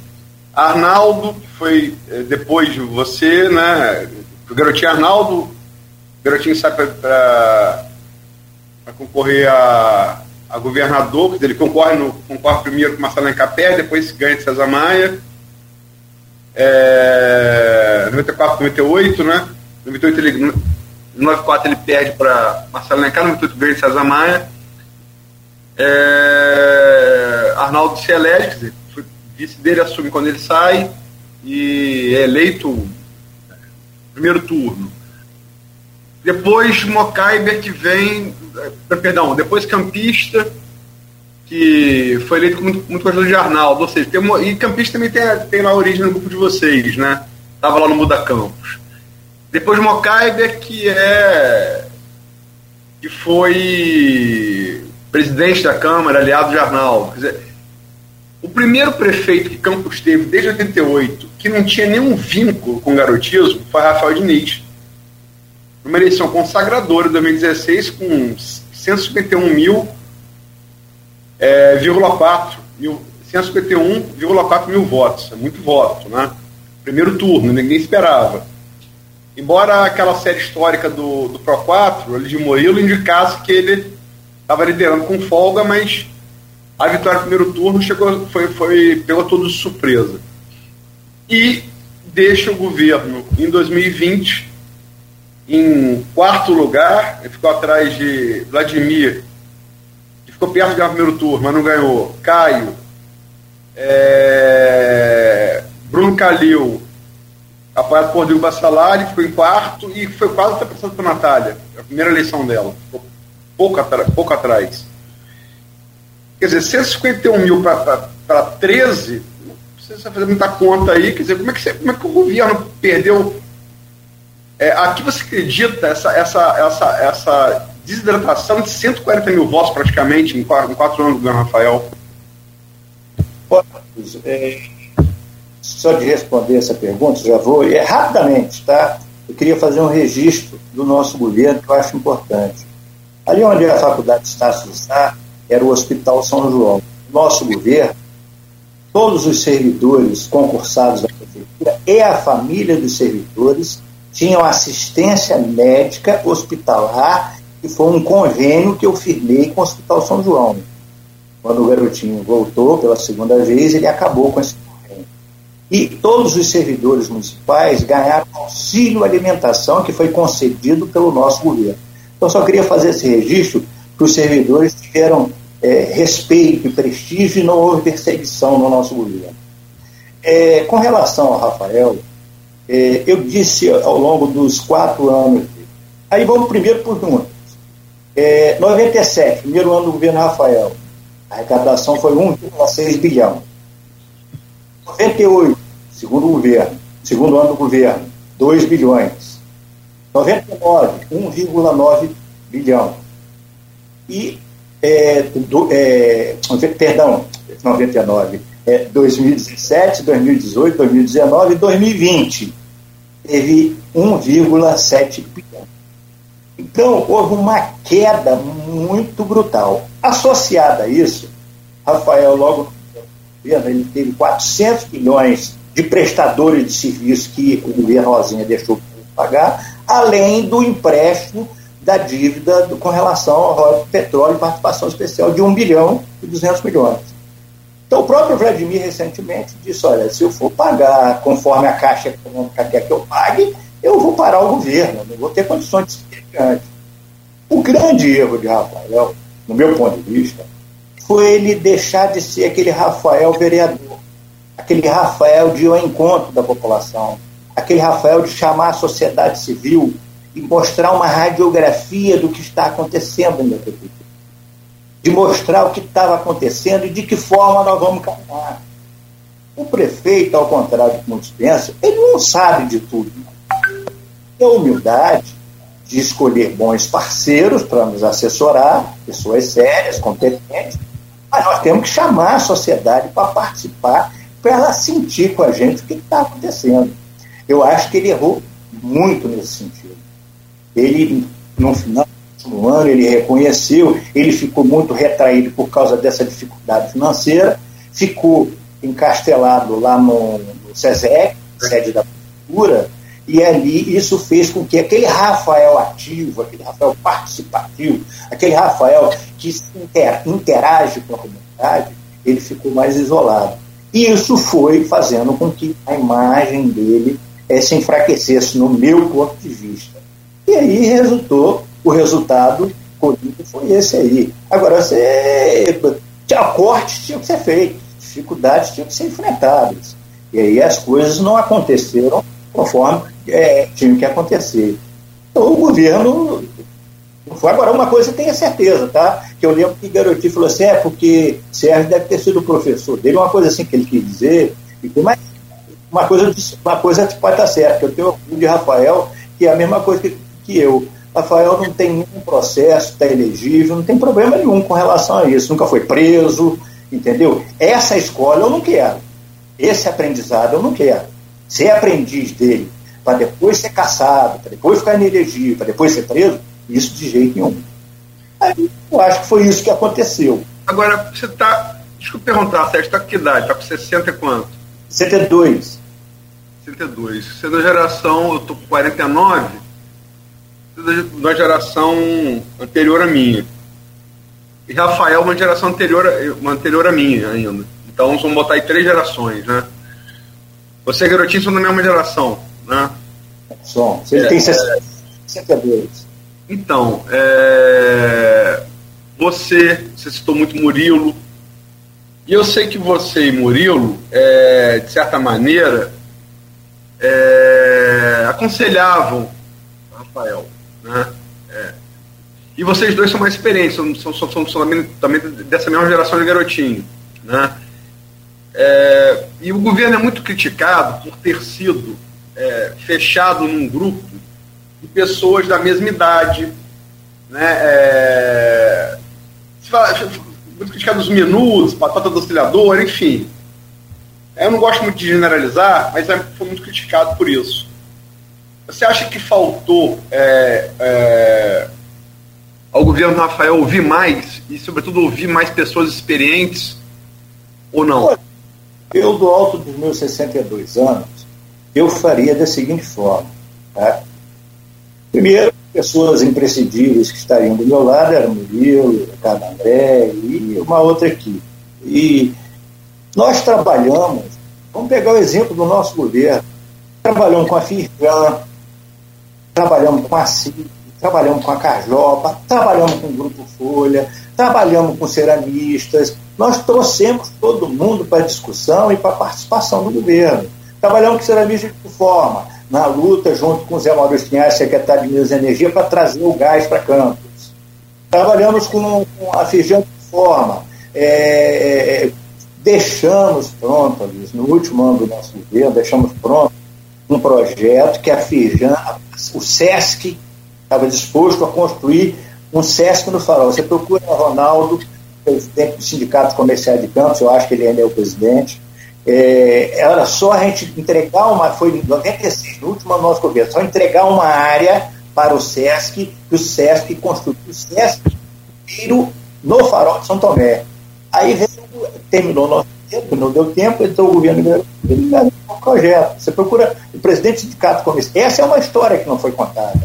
Arnaldo, que foi é, depois de você, né? O Garotinho Arnaldo, o Garotinho sai para concorrer a a governador, ele concorre, no, concorre primeiro com Marcelo Encapé, depois ganha de César Maia. É, 94, 98, né? 98 ele, 94 ele perde para Marcelo Encapé, 98 ganha de César Maia. É, Arnaldo se elege, quer dizer, vice dele assume quando ele sai e é eleito primeiro turno. Depois Mocaiber que vem eh, perdão, depois campista, que foi eleito muito, muito gostador de Arnaldo, ou seja, tem uma, e campista também tem, tem lá a origem no grupo de vocês, né? Tava lá no Muda Campos. Depois Mocaiber, que é que foi presidente da Câmara, aliado de Arnaldo. Quer dizer, o primeiro prefeito que Campos teve desde 88, que não tinha nenhum vínculo com garotismo, foi Rafael Diniz uma eleição consagradora em 2016 com 151 mil, é, 4 mil, 151,4 mil votos. É muito voto, né? Primeiro turno, ninguém esperava. Embora aquela série histórica do, do Pro 4, ali de Murilo, indicasse que ele estava liderando com folga, mas a vitória no primeiro turno chegou, foi, foi, pegou de surpresa. E deixa o governo em 2020 em quarto lugar, ele ficou atrás de Vladimir, ficou perto de ganhar o primeiro turno, mas não ganhou. Caio, é, Bruno Calil, apoiado por Rodrigo Bassalari, ficou em quarto e foi quase ultrapassado por Natália, a primeira eleição dela, ficou pouco, pouco atrás. Quer dizer, 151 mil para 13, não precisa fazer muita conta aí, quer dizer, como é que, você, como é que o governo perdeu é, aqui você acredita essa, essa, essa, essa desidratação de 140 mil votos praticamente em quatro, em quatro anos do governo Rafael? É, só de responder essa pergunta, já vou. É, rapidamente, tá? Eu queria fazer um registro do nosso governo que eu acho importante. Ali onde a Faculdade de Estácio está, era o Hospital São João. Nosso governo, todos os servidores concursados da prefeitura e a família dos servidores tinham assistência médica hospitalar, que foi um convênio que eu firmei com o Hospital São João. Quando o garotinho voltou pela segunda vez, ele acabou com esse convênio. E todos os servidores municipais ganharam auxílio alimentação que foi concedido pelo nosso governo. Então, só queria fazer esse registro que os servidores tiveram é, respeito e prestígio e não houve perseguição no nosso governo. É, com relação ao Rafael, é, eu disse ao longo dos quatro anos. Aí vamos primeiro por números. É, 97, primeiro ano do governo Rafael, a arrecadação foi 1,6 bilhão. 98, segundo governo, segundo ano do governo, 2 bilhões. 99, 1,9 bilhão. E, é, do, é, perdão, 99, é, 2017, 2018, 2019 e 2020 teve 1,7 bilhão. Então, houve uma queda muito brutal. Associada a isso, Rafael, logo ele teve 400 milhões de prestadores de serviços que o governo Rosinha deixou de pagar, além do empréstimo da dívida do, com relação ao petróleo e participação especial de 1 bilhão e 200 milhões. Então, o próprio Vladimir recentemente disse: olha, se eu for pagar conforme a Caixa Econômica quer que eu pague, eu vou parar o governo, não vou ter condições de O grande erro de Rafael, no meu ponto de vista, foi ele deixar de ser aquele Rafael vereador, aquele Rafael de ir ao encontro da população, aquele Rafael de chamar a sociedade civil e mostrar uma radiografia do que está acontecendo na prefeitura, de mostrar o que estava acontecendo e de que forma nós vamos caminhar. O prefeito, ao contrário do que muitos pensam, ele não sabe de tudo. Tem a humildade de escolher bons parceiros para nos assessorar, pessoas sérias, competentes, mas nós temos que chamar a sociedade para participar, para ela sentir com a gente o que está acontecendo. Eu acho que ele errou muito nesse sentido. Ele, no final do ano, ele reconheceu, ele ficou muito retraído por causa dessa dificuldade financeira, ficou encastelado lá no, no SESEC, sede da Prefeitura, e ali isso fez com que aquele Rafael ativo, aquele Rafael participativo, aquele Rafael que inter, interage com a comunidade, ele ficou mais isolado. E isso foi fazendo com que a imagem dele é, se enfraquecesse, no meu ponto de vista. E aí resultou, o resultado colhido foi esse aí. Agora, você, cortes tinham que ser feitos, dificuldades tinham que ser enfrentadas. E aí as coisas não aconteceram conforme é, tinham que acontecer. Então o governo. Agora, uma coisa tenha certeza, tá? Que eu lembro que Garotinho falou assim: é porque Sérgio deve ter sido professor dele, uma coisa assim que ele quis dizer. Mas uma coisa, uma coisa pode estar certa, eu tenho orgulho de Rafael, que é a mesma coisa que, que eu. Rafael não tem nenhum processo, está elegível, não tem problema nenhum com relação a isso, nunca foi preso, entendeu? Essa escola eu não quero. Esse aprendizado eu não quero. Ser aprendiz dele, para depois ser caçado, para depois ficar inelegível, para depois ser preso, isso de jeito nenhum. Aí, eu acho que foi isso que aconteceu. Agora, você está. Desculpa perguntar, Sérgio, está com que idade? Está com 60 e quanto? 62. 62. Você é da geração, eu estou com 49, você é da geração anterior à minha. E Rafael, uma geração anterior, uma anterior à minha ainda. Então vamos botar aí três gerações, né? Você e Garotinho são da mesma geração, né? Som. Ele é, tem 62. É. Então, é, você, você citou muito Murilo, e eu sei que você e Murilo, é, de certa maneira, é, aconselhavam Rafael. Né? É. E vocês dois são mais experientes, são, são, são, são também, também, dessa mesma geração de garotinho. Né? É, e o governo é muito criticado por ter sido é, fechado num grupo de pessoas da mesma idade. Né? É, se fala, muito criticado os minutos, batata do auxiliador, enfim. Eu não gosto muito de generalizar, mas é, foi muito criticado por isso. Você acha que faltou é, é, ao governo Rafael ouvir mais e, sobretudo, ouvir mais pessoas experientes ou não? Eu, do alto dos meus 62 anos, eu faria da seguinte forma. Tá? Primeiro, pessoas imprescindíveis que estariam do meu lado eram Murilo, Ricardo André e uma outra equipe. E nós trabalhamos, vamos pegar o exemplo do nosso governo, trabalhamos com a Firjan, trabalhamos com a CIP, trabalhamos com a Cajopa, trabalhamos com o Grupo Folha, trabalhamos com ceramistas, nós trouxemos todo mundo para a discussão e para a participação do governo. Trabalhamos com ceramistas de forma, na luta junto com o Zé Maurício Pinhais, secretário de Minas e Energia, para trazer o gás para Campos. Trabalhamos com, com a Firjan de forma. É, é, deixamos pronto, Alice, no último ano do nosso governo, deixamos pronto um projeto que a Firjan, o SESC, estava disposto a construir um SESC no farol. Você procura o Ronaldo, presidente do Sindicato Comercial de Campos, eu acho que ele ainda é o presidente, é, era só a gente entregar uma, foi em 96, no último nosso governo, só entregar uma área para o SESC, que o SESC construiu o SESC no farol de São Tomé. Aí veio, terminou o nosso tempo, não deu tempo, então o governo ganhou um projeto. Você procura o presidente do sindicato comercial. Essa é uma história que não foi contada.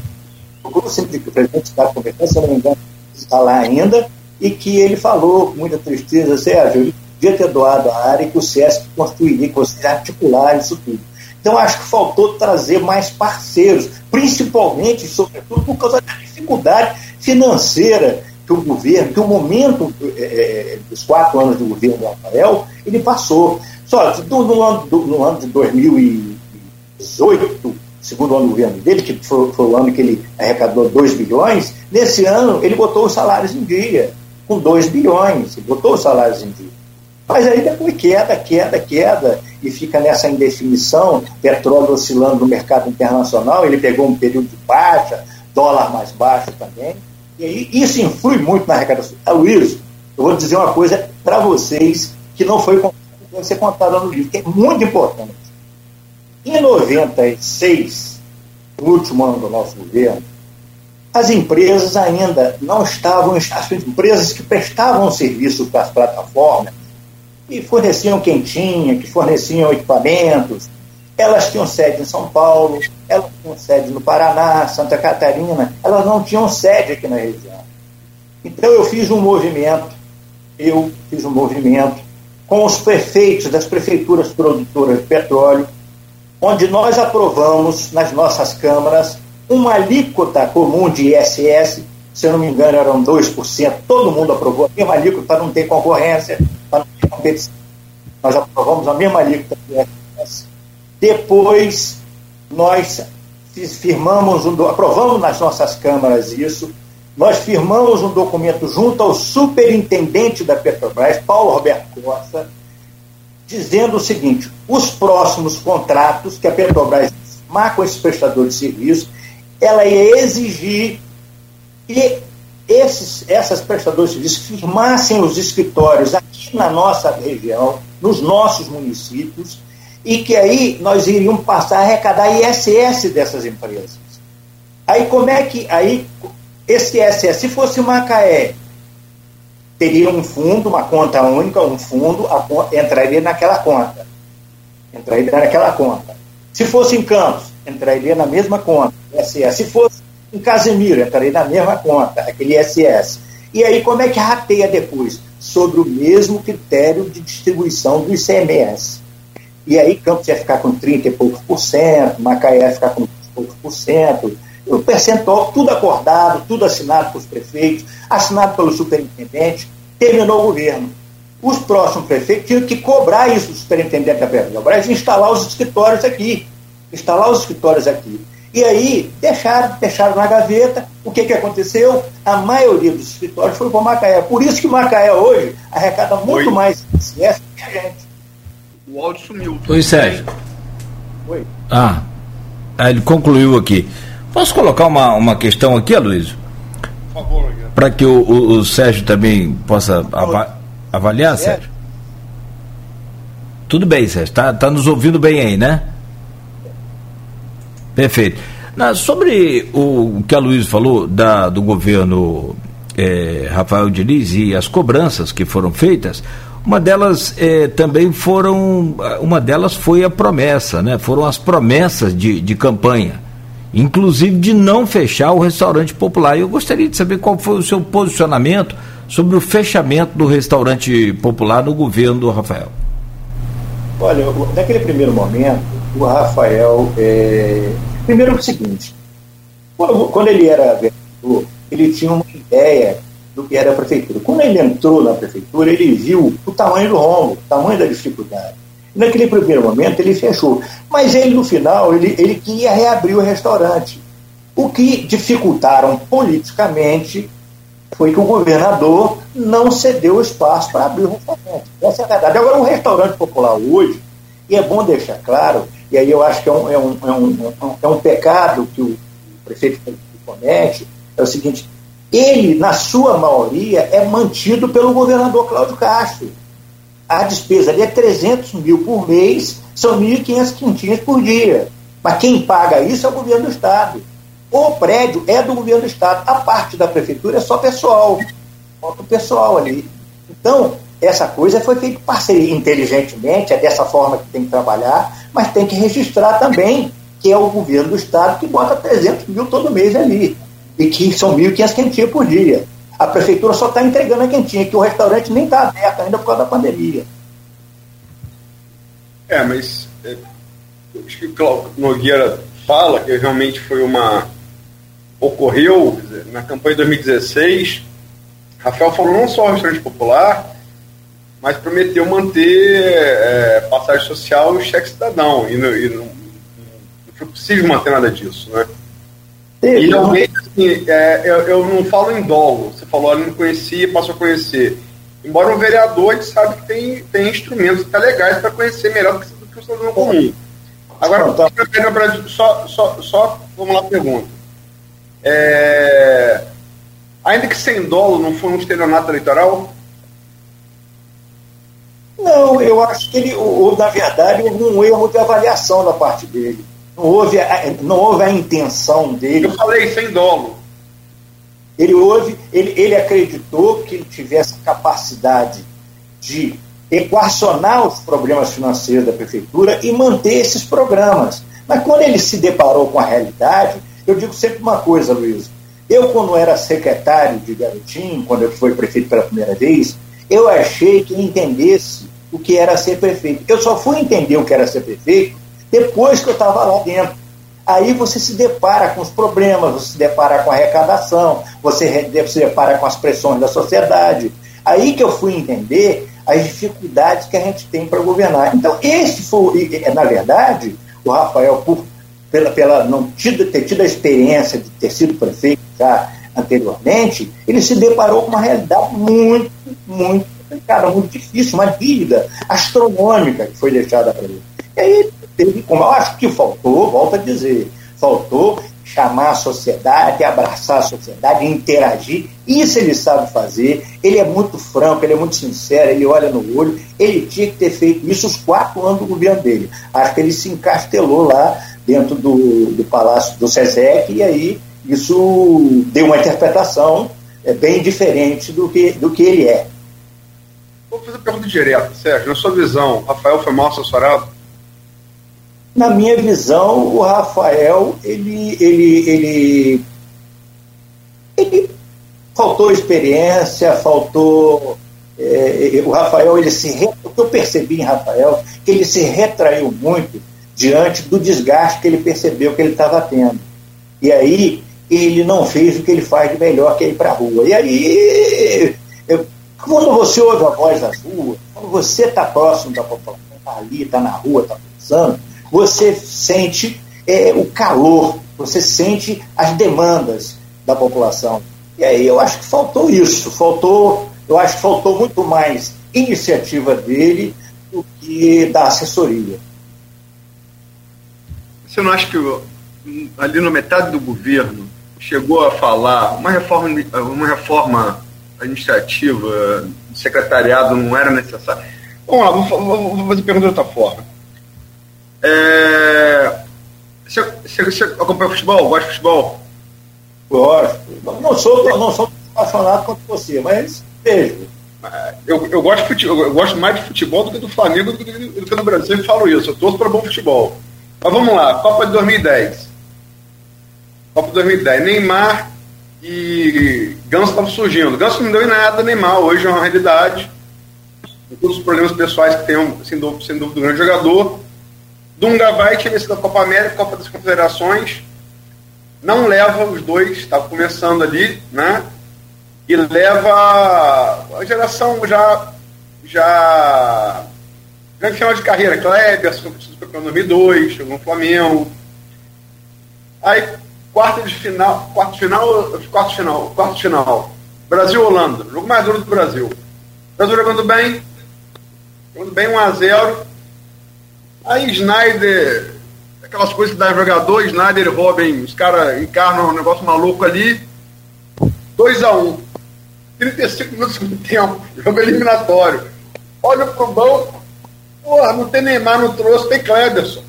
Procura o presidente do sindicato comercial, se não me engano, está lá ainda, e que ele falou com muita tristeza, Sérgio, devia ter doado a área que o SESC construiria, você articular isso tudo. Então, acho que faltou trazer mais parceiros, principalmente, sobretudo, por causa da dificuldade financeira que o governo, que o momento é, dos quatro anos do governo do Rafael, ele passou. Só do, no, ano, do, no ano de 2018, segundo ano do governo dele, que foi, foi o ano que ele arrecadou 2 bilhões, nesse ano ele botou os salários em dia, com 2 bilhões, ele botou os salários em dia. Mas aí depois queda, queda, queda, e fica nessa indefinição, petróleo oscilando no mercado internacional, ele pegou um período de baixa, dólar mais baixo também, e aí isso influi muito na arrecadação. Ah, Luiz, eu vou dizer uma coisa para vocês que não foi vai ser contada no livro, que é muito importante. Em 96, no último ano do nosso governo, as empresas ainda não estavam, as empresas que prestavam serviço para as plataformas, que forneciam quentinha, que forneciam equipamentos, elas tinham sede em São Paulo, elas tinham sede no Paraná, Santa Catarina, elas não tinham sede aqui na região. Então eu fiz um movimento, eu fiz um movimento com os prefeitos das prefeituras produtoras de petróleo, onde nós aprovamos nas nossas câmaras uma alíquota comum de ISS, se eu não me engano eram 2%, todo mundo aprovou a mesma alíquota para não ter concorrência, para não ter Nós aprovamos a mesma alíquota de ISS. Depois, nós firmamos, um, aprovamos nas nossas câmaras isso, nós firmamos um documento junto ao superintendente da Petrobras, Paulo Roberto Costa, dizendo o seguinte: os próximos contratos que a Petrobras firmar com esse prestador de serviço, ela ia exigir que esses, essas prestadoras de serviço firmassem os escritórios aqui na nossa região, nos nossos municípios, e que aí nós iríamos passar a arrecadar ISS dessas empresas. Aí como é que aí esse ISS, se fosse Macaé, teria um fundo, uma conta única, um fundo, a, entraria naquela conta. Entraria naquela conta. Se fosse em Campos, entraria na mesma conta, ISS. Se fosse em Casemiro, entraria na mesma conta, aquele ISS. E aí como é que rateia depois? Sobre o mesmo critério de distribuição do ICMS. E aí Campos ia ficar com 30 e poucos por cento, Macaé ia ficar com poucos por cento, o percentual, tudo acordado, tudo assinado pelos prefeitos, assinado pelo superintendente, terminou o governo. Os próximos prefeitos tinham que cobrar isso do superintendente da Petrobras e instalar os escritórios aqui. Instalar os escritórios aqui. E aí deixaram, deixaram na gaveta. O que, que aconteceu? A maioria dos escritórios foi para Macaé. Por isso que Macaé hoje arrecada muito Oi. mais ICS que a gente. O áudio sumiu. Oi, Sérgio. Oi. Ah, ele concluiu aqui. Posso colocar uma, uma questão aqui, Aloysio? Por favor, Para que o, o, o, Sérgio também possa ava avaliar, Sérgio? Tudo bem, Sérgio. Está tá nos ouvindo bem aí, né? Perfeito. Na, sobre o que a Luiz falou da, do governo é, Rafael Diniz e as cobranças que foram feitas, uma delas é, também foram, uma delas foi a promessa, né? Foram as promessas de, de campanha inclusive de não fechar o restaurante popular. Eu gostaria de saber qual foi o seu posicionamento sobre o fechamento do restaurante popular no governo do Rafael. Olha, naquele primeiro momento, o Rafael. É... Primeiro é o seguinte: quando ele era vereador, ele tinha uma ideia do que era a prefeitura. Quando ele entrou na prefeitura, ele viu o tamanho do rombo, o tamanho da dificuldade. Naquele primeiro momento ele fechou. Mas ele, no final, ele, ele queria reabrir o restaurante. O que dificultaram politicamente foi que o governador não cedeu espaço para abrir o restaurante. Essa é a verdade. Agora, o restaurante popular hoje, e é bom deixar claro, e aí eu acho que é um, é um, é um, é um pecado que o prefeito comete, é o seguinte, ele, na sua maioria, é mantido pelo governador Cláudio Castro a despesa ali é 300 mil por mês, são 1.500 quintinhas por dia. Mas quem paga isso é o governo do Estado. O prédio é do governo do Estado. A parte da prefeitura é só pessoal. Falta o pessoal ali. Então, essa coisa foi feita parceria inteligentemente, é dessa forma que tem que trabalhar, mas tem que registrar também que é o governo do Estado que bota 300 mil todo mês ali. E que são 1.500 quentinhas por dia. A prefeitura só está entregando a quentinha, que o restaurante nem está aberto ainda por causa da pandemia. É, mas é, acho que o Cláudio Nogueira fala que realmente foi uma. ocorreu na campanha de 2016, Rafael falou não só o restaurante popular, mas prometeu manter é, passagem social e cheque cidadão. E, não, e não, não, foi possível manter nada disso, né? E realmente, assim, é, eu, eu, não falo em dolo. Você falou, eu não conhecia, passou a conhecer. Embora um vereador, a gente sabe que tem, tem instrumentos até legais para conhecer melhor do que, o cidadão comum. Agora, tá. só, só, só vamos lá a pergunta. É, ainda que sem dolo não foi um estelionato eleitoral? Não, eu acho que ele, ou, na verdade, houve um erro de avaliação da parte dele. Não houve a, não houve a intenção dele. Eu falei sem dolo. Ele, houve, ele, ele acreditou que ele tivesse capacidade de equacionar os problemas financeiros da prefeitura e manter esses programas. Mas quando ele se deparou com a realidade, eu digo sempre uma coisa, Luiz. Eu, quando era secretário de Garotinho, quando eu fui prefeito pela primeira vez, eu achei que entendesse o que era ser prefeito. Eu só fui entender o que era ser prefeito depois que eu estava lá dentro. Aí você se depara com os problemas, você se depara com a arrecadação, você se depara com as pressões da sociedade. Aí que eu fui entender as dificuldades que a gente tem para governar. Então, esse foi, na verdade, o Rafael, por, pela, pela não tido, ter tido a experiência de ter sido prefeito já anteriormente, ele se deparou com uma realidade muito, muito complicada, muito difícil, uma dívida astronômica que foi deixada para ele. E aí teve como, eu acho que faltou, volto a dizer, faltou chamar a sociedade, abraçar a sociedade, interagir. Isso ele sabe fazer. Ele é muito franco, ele é muito sincero, ele olha no olho. Ele tinha que ter feito isso os quatro anos do governo dele. Acho que ele se encastelou lá dentro do, do Palácio do SESEC e aí isso deu uma interpretação é, bem diferente do que, do que ele é. Vou fazer pergunta direta, Sérgio. Na sua visão, Rafael foi mal assessorado? Na minha visão, o Rafael, ele, ele, ele, ele faltou experiência, faltou. É, o Rafael, ele se. O que eu percebi em Rafael, que ele se retraiu muito diante do desgaste que ele percebeu que ele estava tendo. E aí ele não fez o que ele faz de melhor, que é ir para a rua. E aí, quando você ouve a voz das ruas, quando você está próximo da população, está ali, está na rua, está pensando, você sente é, o calor, você sente as demandas da população. E aí eu acho que faltou isso, faltou, eu acho que faltou muito mais iniciativa dele do que da assessoria. Você não acha que ali na metade do governo chegou a falar uma reforma, uma reforma administrativa, secretariado não era necessário? Vamos lá, vou, vou fazer a pergunta de outra forma. É... Você, você, você acompanha futebol? Gosta de futebol? Gosto. Não sou, não sou apaixonado quanto você, mas vejo. É, eu, eu, gosto de futebol, eu gosto mais de futebol do que do Flamengo do que, do que do Brasil. Eu sempre falo isso. Eu torço para bom futebol. Mas vamos lá, Copa de 2010. Copa de 2010. Neymar e Ganso estavam surgindo. Ganso não deu em nada, Neymar hoje é uma realidade. Com todos os problemas pessoais que tem, sem dúvida, sem dúvida, um grande jogador. Dunga vai tinha vencido a Copa América, Copa das Confederações, não leva os dois, estava começando ali, né? E leva a geração já já grande final de carreira, Kleber, campeão 2002, chegou no Flamengo. Aí quarta de final, quarto de final, quarto de final, quarto de final. Brasil Holanda, jogo mais duro do Brasil. Brasil jogando bem, jogando bem 1 a 0 Aí Snyder, aquelas coisas que dá jogador, Snyder e Robin, os caras encarnam um negócio maluco ali. 2x1. 35 minutos do tempo, jogo eliminatório. Olha pro banco, porra, não tem Neymar, não trouxe, tem Kleberson.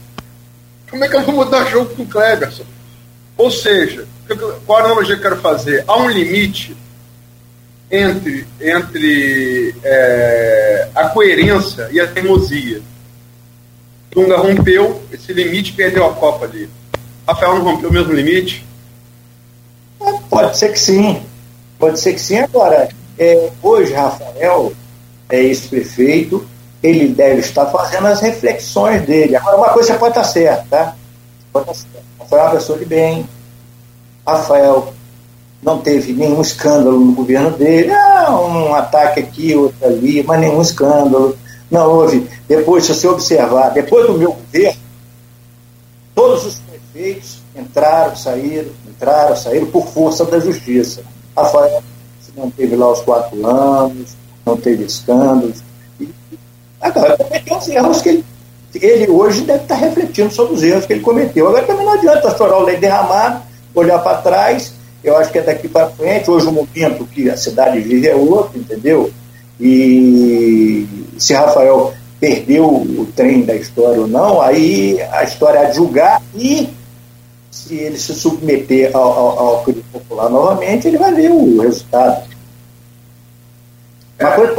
Como é que eu vou mudar jogo com o Kleberson? Ou seja, qual a analogia que eu quero fazer? Há um limite entre, entre é, a coerência e a teimosia. Dunga rompeu esse limite e perdeu a Copa ali. Rafael não rompeu o mesmo limite? É, pode ser que sim. Pode ser que sim. Agora, é, hoje, Rafael é ex-prefeito, ele deve estar fazendo as reflexões dele. Agora, uma coisa pode estar certa, tá? Pode estar certa. Pessoa de bem. Rafael não teve nenhum escândalo no governo dele, ah, um ataque aqui, outro ali, mas nenhum escândalo. Não houve. Depois, se você observar, depois do meu governo, todos os prefeitos entraram, saíram, entraram, saíram por força da justiça. Rafael se manteve lá os quatro anos, não teve escândalos. E, agora, cometeu os erros que ele, ele hoje deve estar refletindo sobre os erros que ele cometeu. Agora também não adianta chorar o leite derramado, olhar para trás eu acho que é daqui para frente. Hoje o momento que a cidade vive é outro, entendeu? E se Rafael perdeu o trem da história ou não, aí a história é julgar e se ele se submeter ao, ao, ao crime popular novamente, ele vai ver o resultado. Uma coisa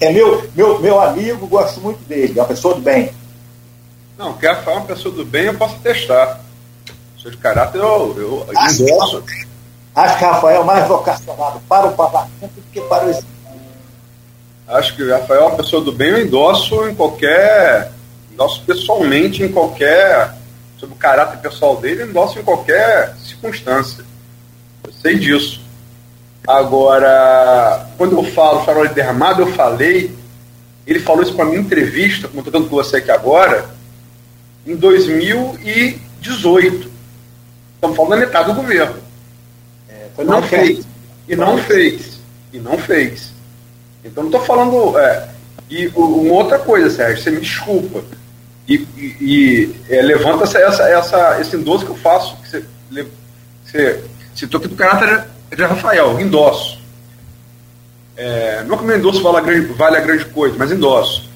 é meu, meu, meu amigo, gosto muito dele, é uma pessoa do bem. Não, quer falar uma pessoa do bem, eu posso testar. Sou de caráter, eu, eu, eu Acho que Rafael é mais vocacionado para o parlamento do que para o executivo. Acho que Rafael é uma pessoa do bem, eu endosso em qualquer. endosso pessoalmente em qualquer. sobre o caráter pessoal dele, eu endosso em qualquer circunstância. Eu sei disso. Agora, quando eu falo farol derramado, eu falei. Ele falou isso para mim em entrevista, como eu estou dando com você aqui agora, em 2018. Estamos falando da metade do governo. Foi não fez. E não fez. E não fez. Então não estou falando. É, e uma outra coisa, Sérgio, você me desculpa. E, e, e é, levanta essa, essa, essa, esse endosso que eu faço. Que você, você citou aqui do caráter de Rafael, endosso. É, não que meu endosso vale a grande, vale a grande coisa, mas endosso.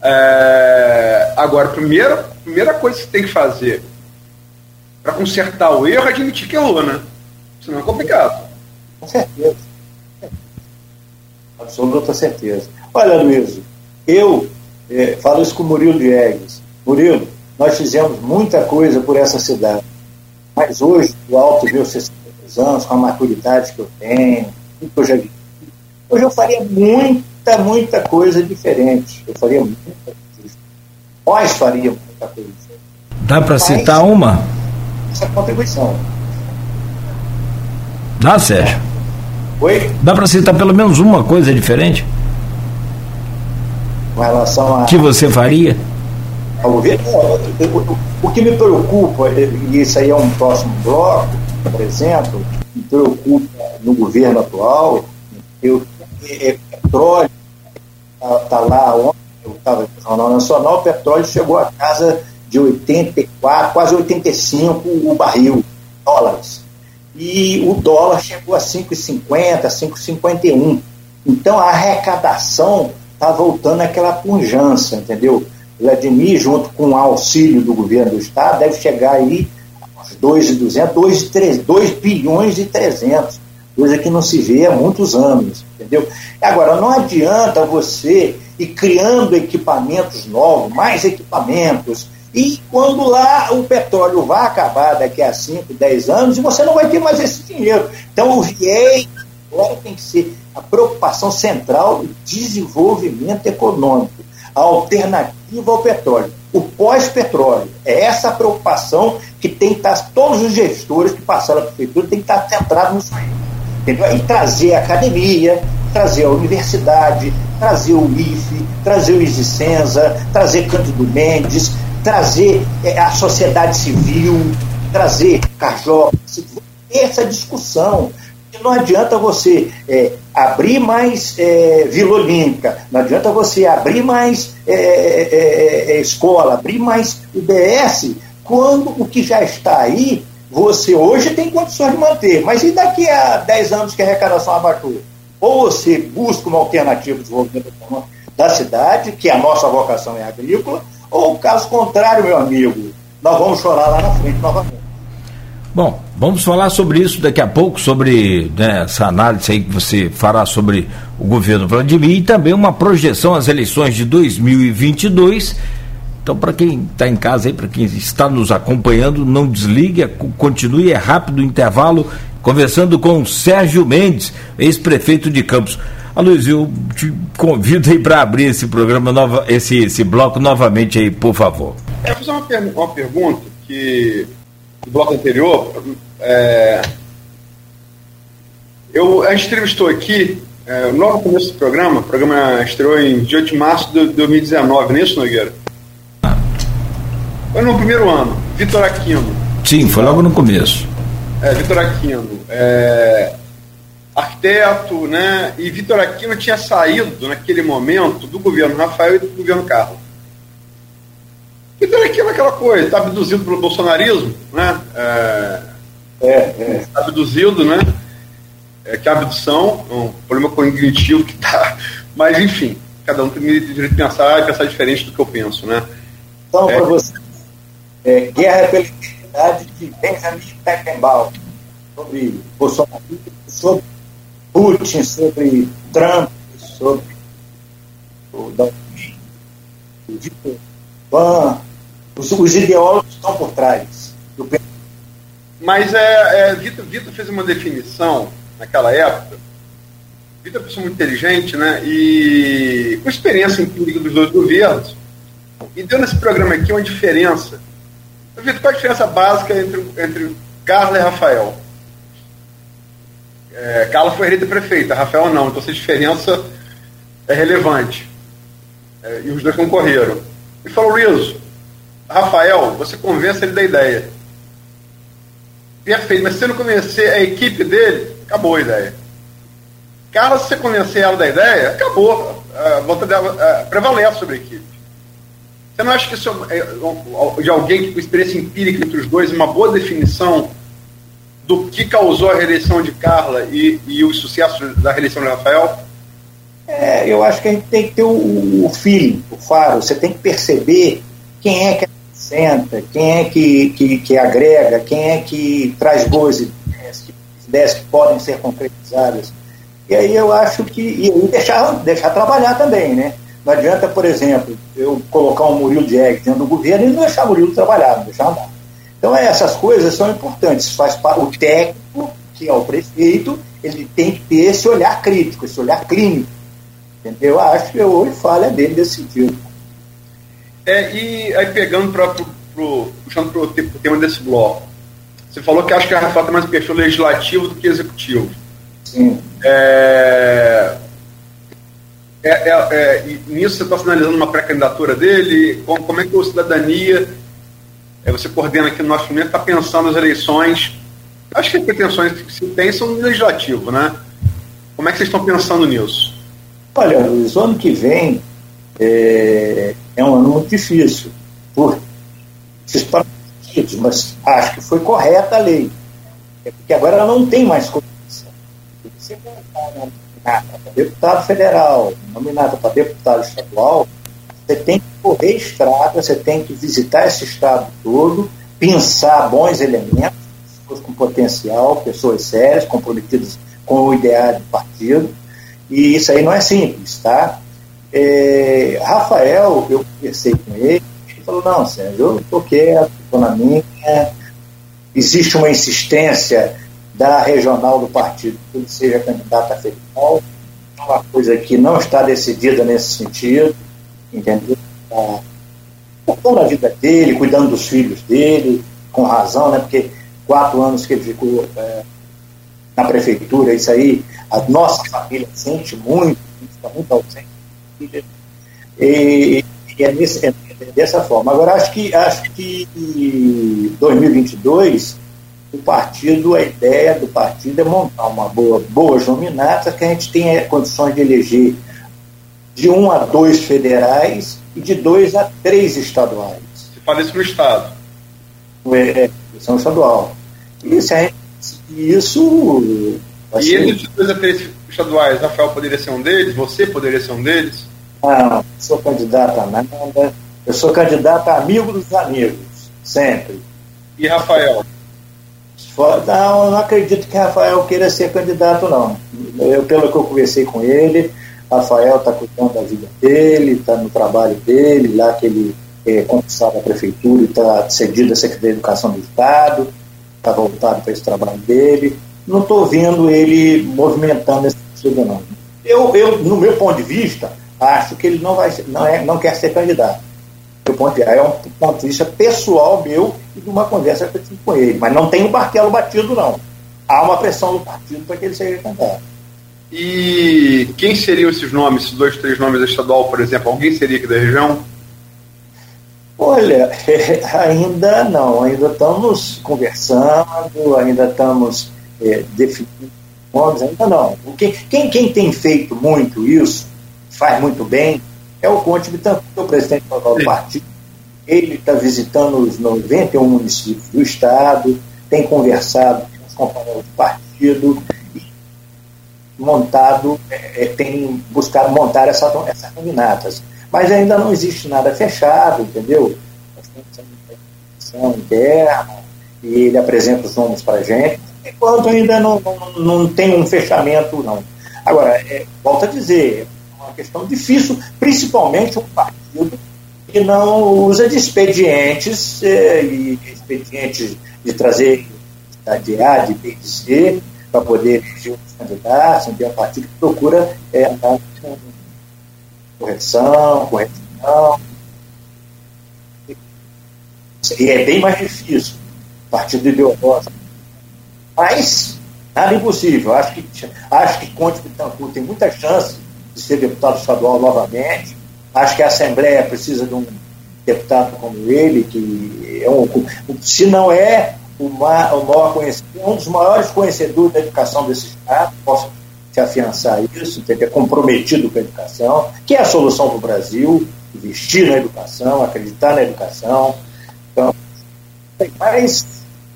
É, agora, primeira, primeira coisa que você tem que fazer para consertar o erro é admitir que errou, né? Senão é complicado. Com certeza. Absoluta certeza. Olha, Luiz, eu é, falo isso com o Murilo Diegues. Murilo, nós fizemos muita coisa por essa cidade. Mas hoje, do alto dos meus 62 anos, com a maturidade que eu tenho, tudo que eu já vi, hoje eu faria muita, muita coisa diferente. Eu faria muita coisa Nós faríamos muita coisa. Dá para citar uma? Essa contribuição. Dá, Sérgio? Oi? Dá para citar pelo menos uma coisa diferente? Com relação a. Que você faria? Ao governo? O que me preocupa, e isso aí é um próximo bloco, por exemplo, me preocupa no governo atual, eu, é, é petróleo, está tá lá ontem, eu estava no Jornal Nacional, o petróleo chegou a casa de 84, quase 85 o barril, dólares e o dólar chegou a 5,50, 5,51. Então a arrecadação está voltando àquela punjança, entendeu? Vladimir, junto com o auxílio do governo do Estado, deve chegar aí aos 2,200, 2, 2 bilhões e 300, coisa que não se vê há muitos anos, entendeu? Agora, não adianta você ir criando equipamentos novos, mais equipamentos, e quando lá o petróleo vai acabar daqui a 5, 10 anos, e você não vai ter mais esse dinheiro. Então o VIEI agora tem que ser a preocupação central do desenvolvimento econômico, a alternativa ao petróleo, o pós-petróleo. É essa a preocupação que tem que estar, todos os gestores que passaram a prefeitura têm que estar centrados nisso aí. E trazer a academia, trazer a universidade, trazer o IFE, trazer o Isicenza, trazer Cândido Mendes, trazer é, a sociedade civil, trazer Cajó, essa discussão. Não adianta você é, abrir mais é, Vila Olímpica, não adianta você abrir mais é, é, é escola, abrir mais UBS, quando o que já está aí, você hoje tem condições de manter. Mas e daqui a 10 anos que a arrecadação abaixou? Ou você busca uma alternativa de desenvolvimento econômico da cidade, que a nossa vocação é agrícola, ou caso contrário, meu amigo, nós vamos chorar lá na frente novamente. Bom, vamos falar sobre isso daqui a pouco, sobre né, essa análise aí que você fará sobre o governo Vladimir e também uma projeção às eleições de 2022. Então, para quem está em casa aí, para quem está nos acompanhando, não desligue, continue, é rápido o intervalo, conversando com Sérgio Mendes, ex-prefeito de Campos. Aloysio, eu te convido aí para abrir esse programa, nova, esse, esse bloco novamente aí, por favor. É, eu vou fazer uma, uma pergunta que no bloco anterior, é, Eu, a gente entrevistou aqui, é, logo no começo do programa, o programa estreou em 18 de março de 2019, não é isso, Nogueira? Foi no primeiro ano, Vitor Aquino. Sim, foi logo no começo. É, Vitor Aquino. É, arquiteto, né? E Vitor Aquino tinha saído naquele momento do governo Rafael e do governo Carlos. Vitor Aquino é aquela coisa, está abduzido pelo bolsonarismo, né? É, é, é. Tá abduzido, né? É, que a abdução é um problema cognitivo que está. Mas, enfim, cada um tem direito de pensar e pensar diferente do que eu penso, né? Então, é, para você é, Guerra pela Identidade de Benjamin Beckenbauer, sobre Bolsonaro, sobre Putin, sobre Trump, sobre o Dalton, o Vitor Ban, os, os, ideólogos estão por trás. Do... Mas é, é, Vitor, Vitor fez uma definição naquela época. Vitor é uma pessoa muito inteligente, né? E com experiência empírica dos dois governos. E deu nesse programa aqui uma diferença Vitor, qual a diferença básica entre, entre Carla e Rafael? É, Carla foi eleita prefeita, Rafael não, então essa diferença é relevante. É, e os dois concorreram. E falou, Luiz, Rafael, você convence ele da ideia. Perfeito, mas se você não convencer a equipe dele, acabou a ideia. Carla, se você convencer ela da ideia, acabou. A volta dela prevalece sobre a equipe. Você não acha que isso é de alguém que com experiência empírica entre os dois, uma boa definição do que causou a reeleição de Carla e, e o sucesso da reeleição de Rafael? É, eu acho que a gente tem que ter o, o feeling, o faro. Você tem que perceber quem é que acrescenta, quem é que, que, que agrega, quem é que traz boas ideias, que, ideias que podem ser concretizadas. E aí eu acho que. E deixar, deixar trabalhar também, né? Não adianta, por exemplo, eu colocar um Murilo Diegues dentro do governo e não deixar o Murilo trabalhar, não deixar andar. Então, essas coisas são importantes. Faz para o técnico, que é o prefeito, ele tem que ter esse olhar crítico, esse olhar clínico. Entendeu? Acho que hoje falha dele desse sentido. É, e aí pegando para puxando para o tema desse bloco, você falou que acha que a Rafael tem mais perfil legislativo do que executivo. Sim. É, é, é, é, nisso você está sinalizando uma pré-candidatura dele? Como, como, é que o Cidadania, é, você coordena aqui no nosso momento, está pensando nas eleições? Acho que as pretensões que se tem são no legislativo, né? Como é que vocês estão pensando nisso? Olha, o ano que vem é, é um ano muito difícil, por esses partidos, mas acho que foi correta a lei. É porque agora ela não tem mais condição. Você nominata para deputado federal, nominata para deputado estadual, você tem que correr estrada, você tem que visitar esse estado todo, pensar bons elementos, pessoas com potencial, pessoas sérias, comprometidas com o ideário do partido, e isso aí não é simples, tá? É, Rafael, eu conversei com ele, ele falou, não, Sérgio, eu estou quieto, estou na minha, existe uma insistência da regional do partido que ele seja candidato a federal. É uma coisa que não está decidida nesse sentido, entendeu? Está focando na vida dele, cuidando dos filhos dele, com razão, né? Porque quatro anos que ele ficou é, na prefeitura, isso aí, a nossa família sente muito, está muito ausente. E, e é, nesse, é dessa forma. Agora, acho que, acho que 2022 o partido, a ideia do partido é montar uma boa, boas nominatas que a gente tenha condições de eleger de um a dois federais e de dois a três estaduais. Você fala isso no Estado? É, eleição estadual. E se a gente, isso. E ser... entre de dois a três estaduais, Rafael poderia ser um deles? Você poderia ser um deles? Não, sou candidato a nada. Eu sou candidato a amigo dos amigos, sempre. E Rafael? Não, eu não acredito que Rafael queira ser candidato, não. Eu, pelo que eu conversei com ele, Rafael está cuidando da vida dele, está no trabalho dele, lá que ele é conquistado a prefeitura e está cedido à Secretaria de Educação do Estado, está voltado para esse trabalho dele. Não estou vendo ele movimentando esse sentido, não. Eu, eu, no meu ponto de vista, acho que ele não, vai, não, é, não quer ser candidato meu ponto de. É um ponto de vista pessoal meu e de uma conversa que eu tive com ele. Mas não tem o um martelo batido, não. há uma pressão do partido para que ele seja candidato. E quem seriam esses nomes, esses dois, três nomes da estadual, por exemplo? Alguém seria aqui da região? Olha, ainda não, ainda estamos conversando, ainda estamos é, definindo nomes, ainda não. Quem, quem, quem tem feito muito isso, faz muito bem, é o Conte Bittencourt, o presidente do partido. Ele está visitando os 91 municípios do estado, tem conversado com os companheiros do partido montado, é, é tem buscado montar essa, essas caminatas. Mas ainda não existe nada fechado, entendeu? Nós temos a interna e ele apresenta os nomes para a gente. Enquanto ainda não, não, não tem um fechamento, não. Agora, é, volto a dizer, é uma questão difícil, principalmente um partido que não usa de expedientes é, e expedientes de trazer de A, de B, de C, para poder eleger então é um partido que procura é, andar com correção, correção. E é bem mais difícil, partido ideológico. Mas, nada impossível. Acho que, acho que Conte Bittencourt tem muita chance de ser deputado estadual novamente. Acho que a Assembleia precisa de um deputado como ele, que é um, se não é o, maior, o conhecedor, um dos maiores conhecedores da educação desse Estado, posso te afiançar isso, ter comprometido com a educação, que é a solução para o Brasil, investir na educação, acreditar na educação. Então, mas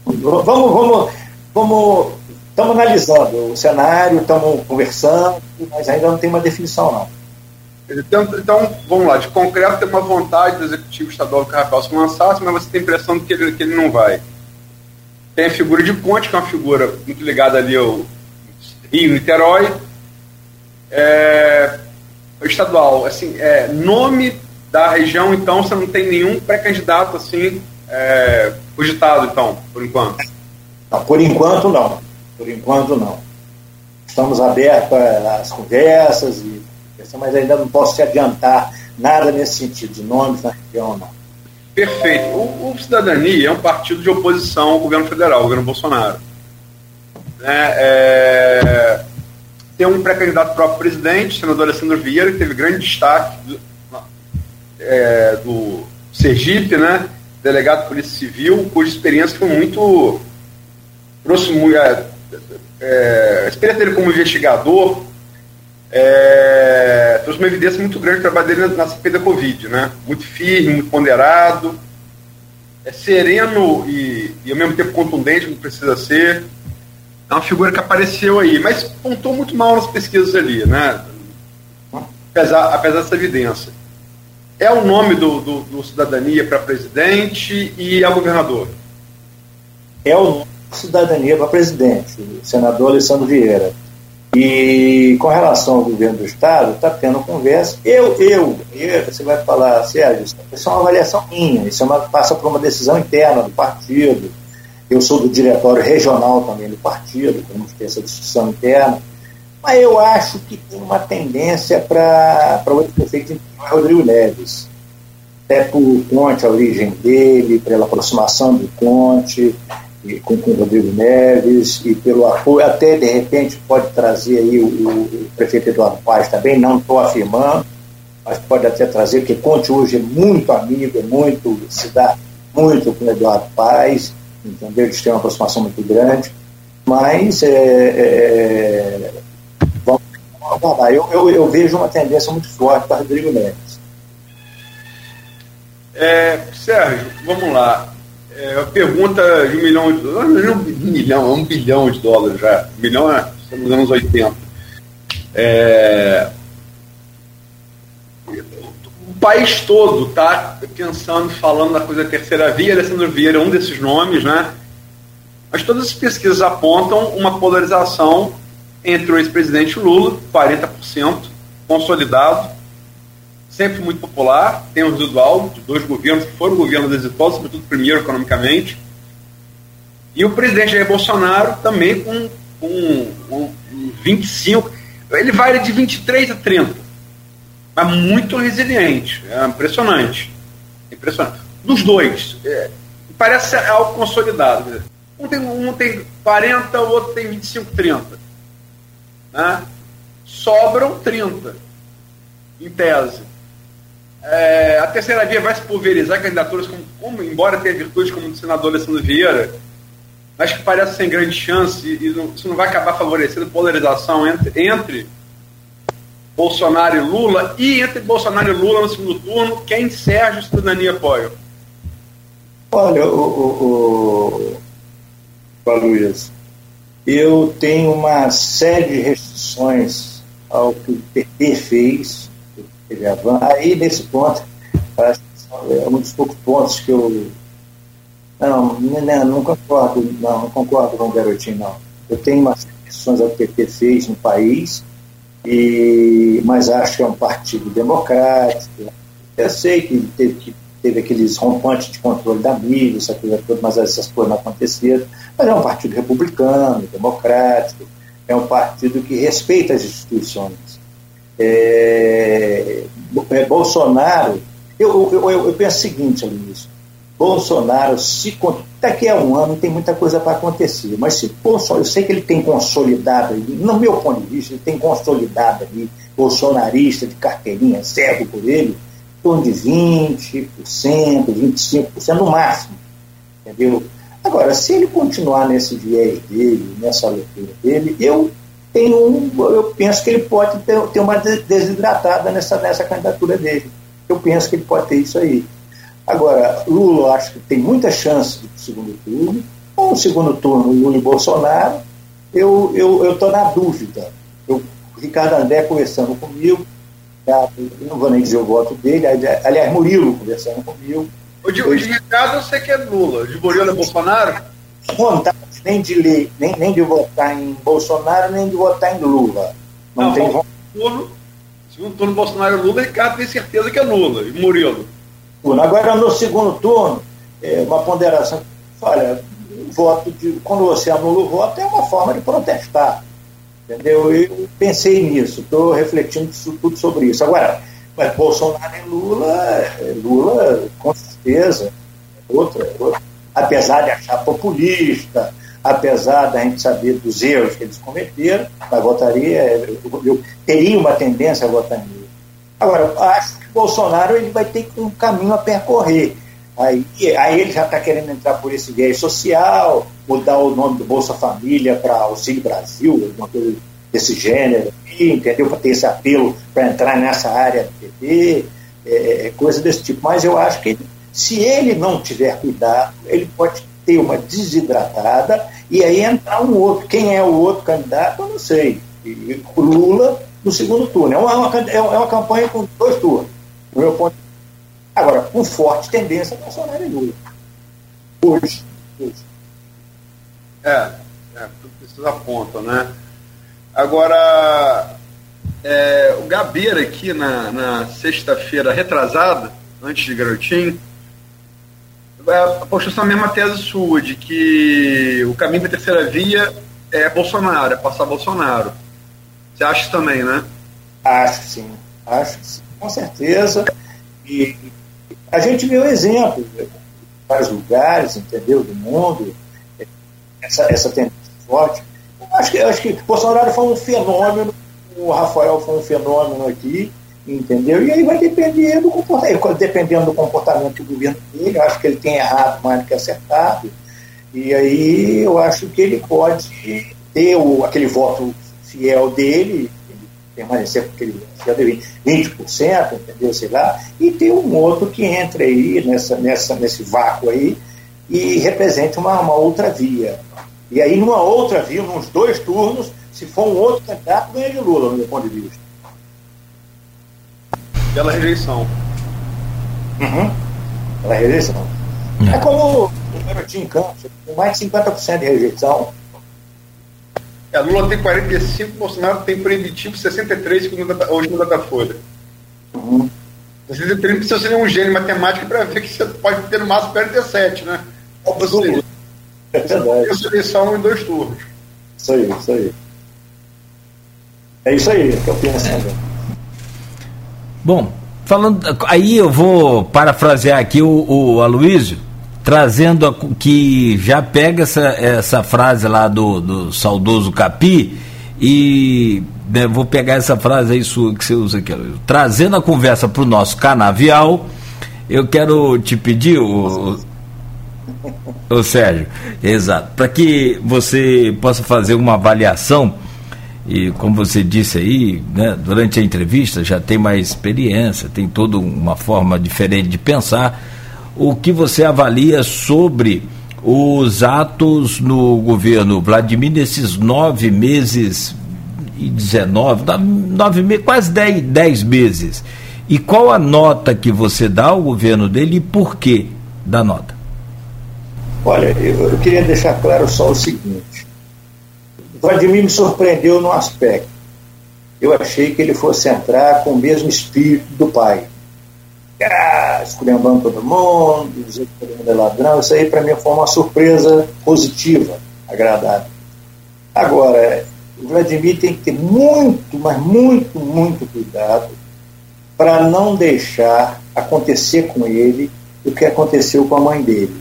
vamos, vamos, vamos, estamos analisando o cenário, estamos conversando, mas ainda não tem uma definição não. Então, então, vamos lá, de concreto tem uma vontade do Executivo Estadual do Carrapau se lançasse, mas você tem a impressão de que ele, que ele não vai. Tem a figura de Ponte, que é uma figura muito ligada ali ao Rio, Niterói. É, estadual, assim, é, nome da região, então, você não tem nenhum pré-candidato, assim, é, cogitado, então, por enquanto? Não, por enquanto, não. Por enquanto, não. Estamos abertos às conversas e mas ainda não posso te adiantar nada nesse sentido, de nomes na região, não. Perfeito. O, o, Cidadania é um partido de oposição ao governo federal, ao governo Bolsonaro. É, é, tem um pré-candidato próprio presidente, senador Alessandro Vieira, que teve grande destaque do, é, do Sergipe, né? delegado de Polícia Civil, cuja experiência foi muito. próximo. É, é, a experiência dele como investigador é, trouxe uma evidência muito grande do trabalho dele na, CPI da Covid, né? Muito firme, muito ponderado, é sereno e, e ao mesmo tempo contundente, como precisa ser. É uma figura que apareceu aí, mas pontou muito mal nas pesquisas ali, né? Apesar, apesar dessa evidência. É o nome do, do, do Cidadania para presidente e a governador? É o Cidadania para presidente, senador Alessandro Vieira. E com relação ao governo do Estado, está tendo conversa. Eu, eu, você vai falar, Sérgio, isso é uma avaliação minha, isso é uma, passa por uma decisão interna do partido. Eu sou do diretório regional também do partido, temos que ter essa discussão interna. Mas eu acho que tem uma tendência para o ex-prefeito Rodrigo Neves. Até por Conte, a origem dele, pela aproximação do Conte, com, o Rodrigo Neves e pelo apoio, até de repente pode trazer aí o, o prefeito Eduardo Paz também, não estou afirmando, mas pode até trazer, porque Conte hoje é muito amigo, é muito, se dá muito com o Eduardo Paz, entendeu? Eles têm uma aproximação muito grande, mas é, é, vamos aguardar. Eu, eu, eu, vejo uma tendência muito forte para Rodrigo Neves. É, Sérgio, vamos lá. É, pergunta de um milhão de dólares, não é um milhão, é um bilhão de dólares já. Um milhão é, nos anos 80. É, o país todo está pensando, falando na coisa da terceira via, Alessandro Vieira é um desses nomes, né? Mas todas as pesquisas apontam uma polarização entre o ex-presidente Lula, 40%, consolidado, sempre muito popular, tem o residual de dois governos que foram governos exitosos, sobretudo primeiro economicamente, e o presidente Jair Bolsonaro também com, com, com 25, ele vai de 23 a 30, mas muito resiliente, é impressionante, impressionante. Dos dois, é, parece algo consolidado. Um tem, um tem 40, o outro tem 25, 30. Né? Sobram 30, em tese. É, a terceira via vai se pulverizar candidaturas, como, como, embora tenha virtudes como o senador Alessandro Vieira, mas que parece sem grande chance, e não, isso não vai acabar favorecendo polarização entre, entre Bolsonaro e Lula, e entre Bolsonaro e Lula no segundo turno, quem Sérgio Cidadania apoia? Olha, o, o, o, Luiz, eu tenho uma série de restrições ao que o PT fez, aí nesse ponto, parece que é um dos poucos pontos que eu não, não, não concordo, não, não concordo com o garotinho, não. Eu tenho umas questões que o PT fez no país, e, mas acho que é um partido democrático. Eu sei que teve, que teve aqueles rompantes de controle da mídia, essa coisa toda, mas essas coisas não aconteceram. Mas é um partido republicano, democrático, é um partido que respeita as instituições. É, é, Bolsonaro, eu, eu, eu, penso o seguinte, Luiz, Bolsonaro, se daqui a um ano tem muita coisa para acontecer, mas se Bolsonaro, eu sei que ele tem consolidado no meu ponto de vista, ele tem consolidado ali, bolsonarista de carteirinha, cego por ele, em torno de 20%, 25% no máximo, entendeu? Agora, se ele continuar nesse viés dele, nessa leitura dele, eu tenho um, eu penso que ele pode ter, ter uma desidratada nessa, nessa candidatura dele. Eu penso que ele pode ter isso aí. Agora, Lula, acho que tem muita chance de segundo turno. Ou segundo turno, Lula e Bolsonaro, eu estou eu, eu na dúvida. Eu, Ricardo André conversando comigo, eu não vou nem dizer o voto dele, aliás, Murilo conversando comigo. O de, de Ricardo eu sei que é Lula, de Murilo é Bolsonaro? Vontade nem de ler, nem, nem de votar em Bolsonaro, nem de votar em Lula. Não, não tem vontade. Turno, segundo turno Bolsonaro e Lula, Ricardo tem certeza que é Lula, e Murilo. Agora, no segundo turno, é uma ponderação. Olha, voto de, quando você anula o voto, é uma forma de protestar. Entendeu? Eu pensei nisso, estou refletindo tudo sobre isso. Agora, mas Bolsonaro e Lula, é, Lula, com certeza, outra, outra. Apesar de achar populista, apesar da gente saber dos erros que eles cometeram, mas votaria, eu, eu teria uma tendência a votar nele. Agora, acho Bolsonaro ele vai ter um caminho a percorrer. Aí, aí ele já está querendo entrar por esse viés social, mudar o nome do Bolsa Família para Auxílio Brasil, alguma coisa desse gênero, entendeu? Para ter esse apelo para entrar nessa área do PT, é, é, coisa desse tipo. Mas eu acho que ele, se ele não tiver cuidado, ele pode ter uma desidratada e aí entrar um outro. Quem é o outro candidato, eu não sei. E, Lula no segundo turno. É uma, é é uma campanha com dois turnos do meu ponto. Agora, com forte tendência Bolsonaro e Lula. Hoje. hoje. É, é, tudo apontam, né? Agora, é, o Gabeira aqui na, na sexta-feira retrasada, antes de Garotinho, é, postou essa mesma tese sua, de que o caminho da terceira via é Bolsonaro, é passar Bolsonaro. Você acha também, né? Acho sim, acho sim com certeza. E a gente viu exemplos em vários lugares, entendeu, do mundo, essa, essa tendência forte. Acho que, acho que Bolsonaro foi um fenômeno, o Rafael foi um fenômeno aqui, entendeu? E aí vai depender do comportamento, dependendo do comportamento do governo dele, eu acho que ele tem errado mais do que acertado. E aí eu acho que ele pode ter o, aquele voto fiel dele, permanecer com aquele já deve 20%, entendeu? Sei lá, e tem um outro que entre aí nessa, nessa, nesse vácuo aí e represente uma, uma outra via. E aí, numa outra via, nos dois turnos, se for um outro candidato, ganha de Lula, no meu ponto de vista. Pela rejeição. Uhum. Pela rejeição. É, é como o garotinho em Campos, com mais de 50% de rejeição. A Lula tem 45, Bolsonaro tem proibitivo 63, segundo hoje no Datafolha. Uhum. 63 precisa ser um gênio matemático para ver que você pode ter no máximo 47, né? Você, é verdade. Você eleição em dois turnos. Isso aí, isso aí. É isso aí que eu penso também. Bom, falando. Aí eu vou parafrasear aqui o, o Aloysio trazendo a, que já pega essa, essa frase lá do, do saudoso Capi e né, vou pegar essa frase aí sua que você usa aqui, trazendo a conversa para o nosso canavial, eu quero te pedir, o, o Sérgio, exato, para que você possa fazer uma avaliação e como você disse aí, né, durante a entrevista já tem mais experiência, tem toda uma forma diferente de pensar o que você avalia sobre os atos no governo Vladimir nesses nove meses e 19, nove quase dez, dez meses. E qual a nota que você dá ao governo dele e por que da nota? Olha, eu, eu queria deixar claro só o seguinte. Vladimir me surpreendeu num aspecto. Eu achei que ele fosse entrar com o mesmo espírito do pai ah, esculhambando todo mundo, dizer que todo mundo é ladrão. Isso aí para mim foi uma surpresa positiva, agradável. Agora, o Vladimir tem que ter muito, mas muito, muito cuidado para não deixar acontecer com ele o que aconteceu com a mãe dele.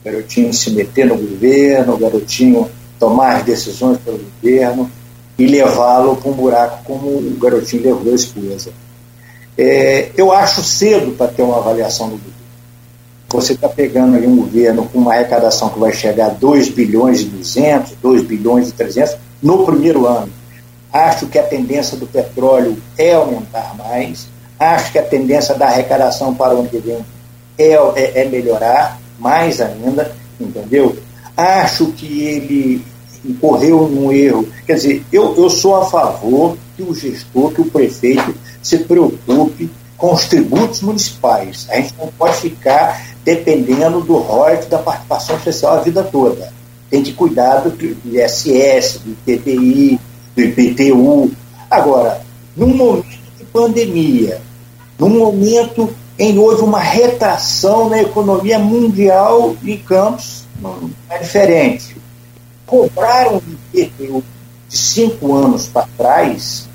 O garotinho se meter no governo, o garotinho tomar as decisões pelo governo e levá-lo para um buraco como o garotinho levou a esposa. É, eu acho cedo para ter uma avaliação do governo. Você está pegando ali um governo com uma arrecadação que vai chegar a 2 bilhões e 200, 2 bilhões e 300 no primeiro ano. Acho que a tendência do petróleo é aumentar mais. Acho que a tendência da arrecadação para o ano que vem é, é, é melhorar mais ainda, entendeu? Acho que ele incorreu num erro. Quer dizer, eu, eu sou a favor que o gestor, que o prefeito se preocupe com os tributos municipais. A gente não pode ficar dependendo do royalties da participação social a vida toda. Tem que cuidar do, do ISS, do IPTI, do IPTU. Agora, num momento de pandemia, num momento em que houve uma retração na economia mundial em campos é diferente. Cobrar um IPTU de cinco anos para trás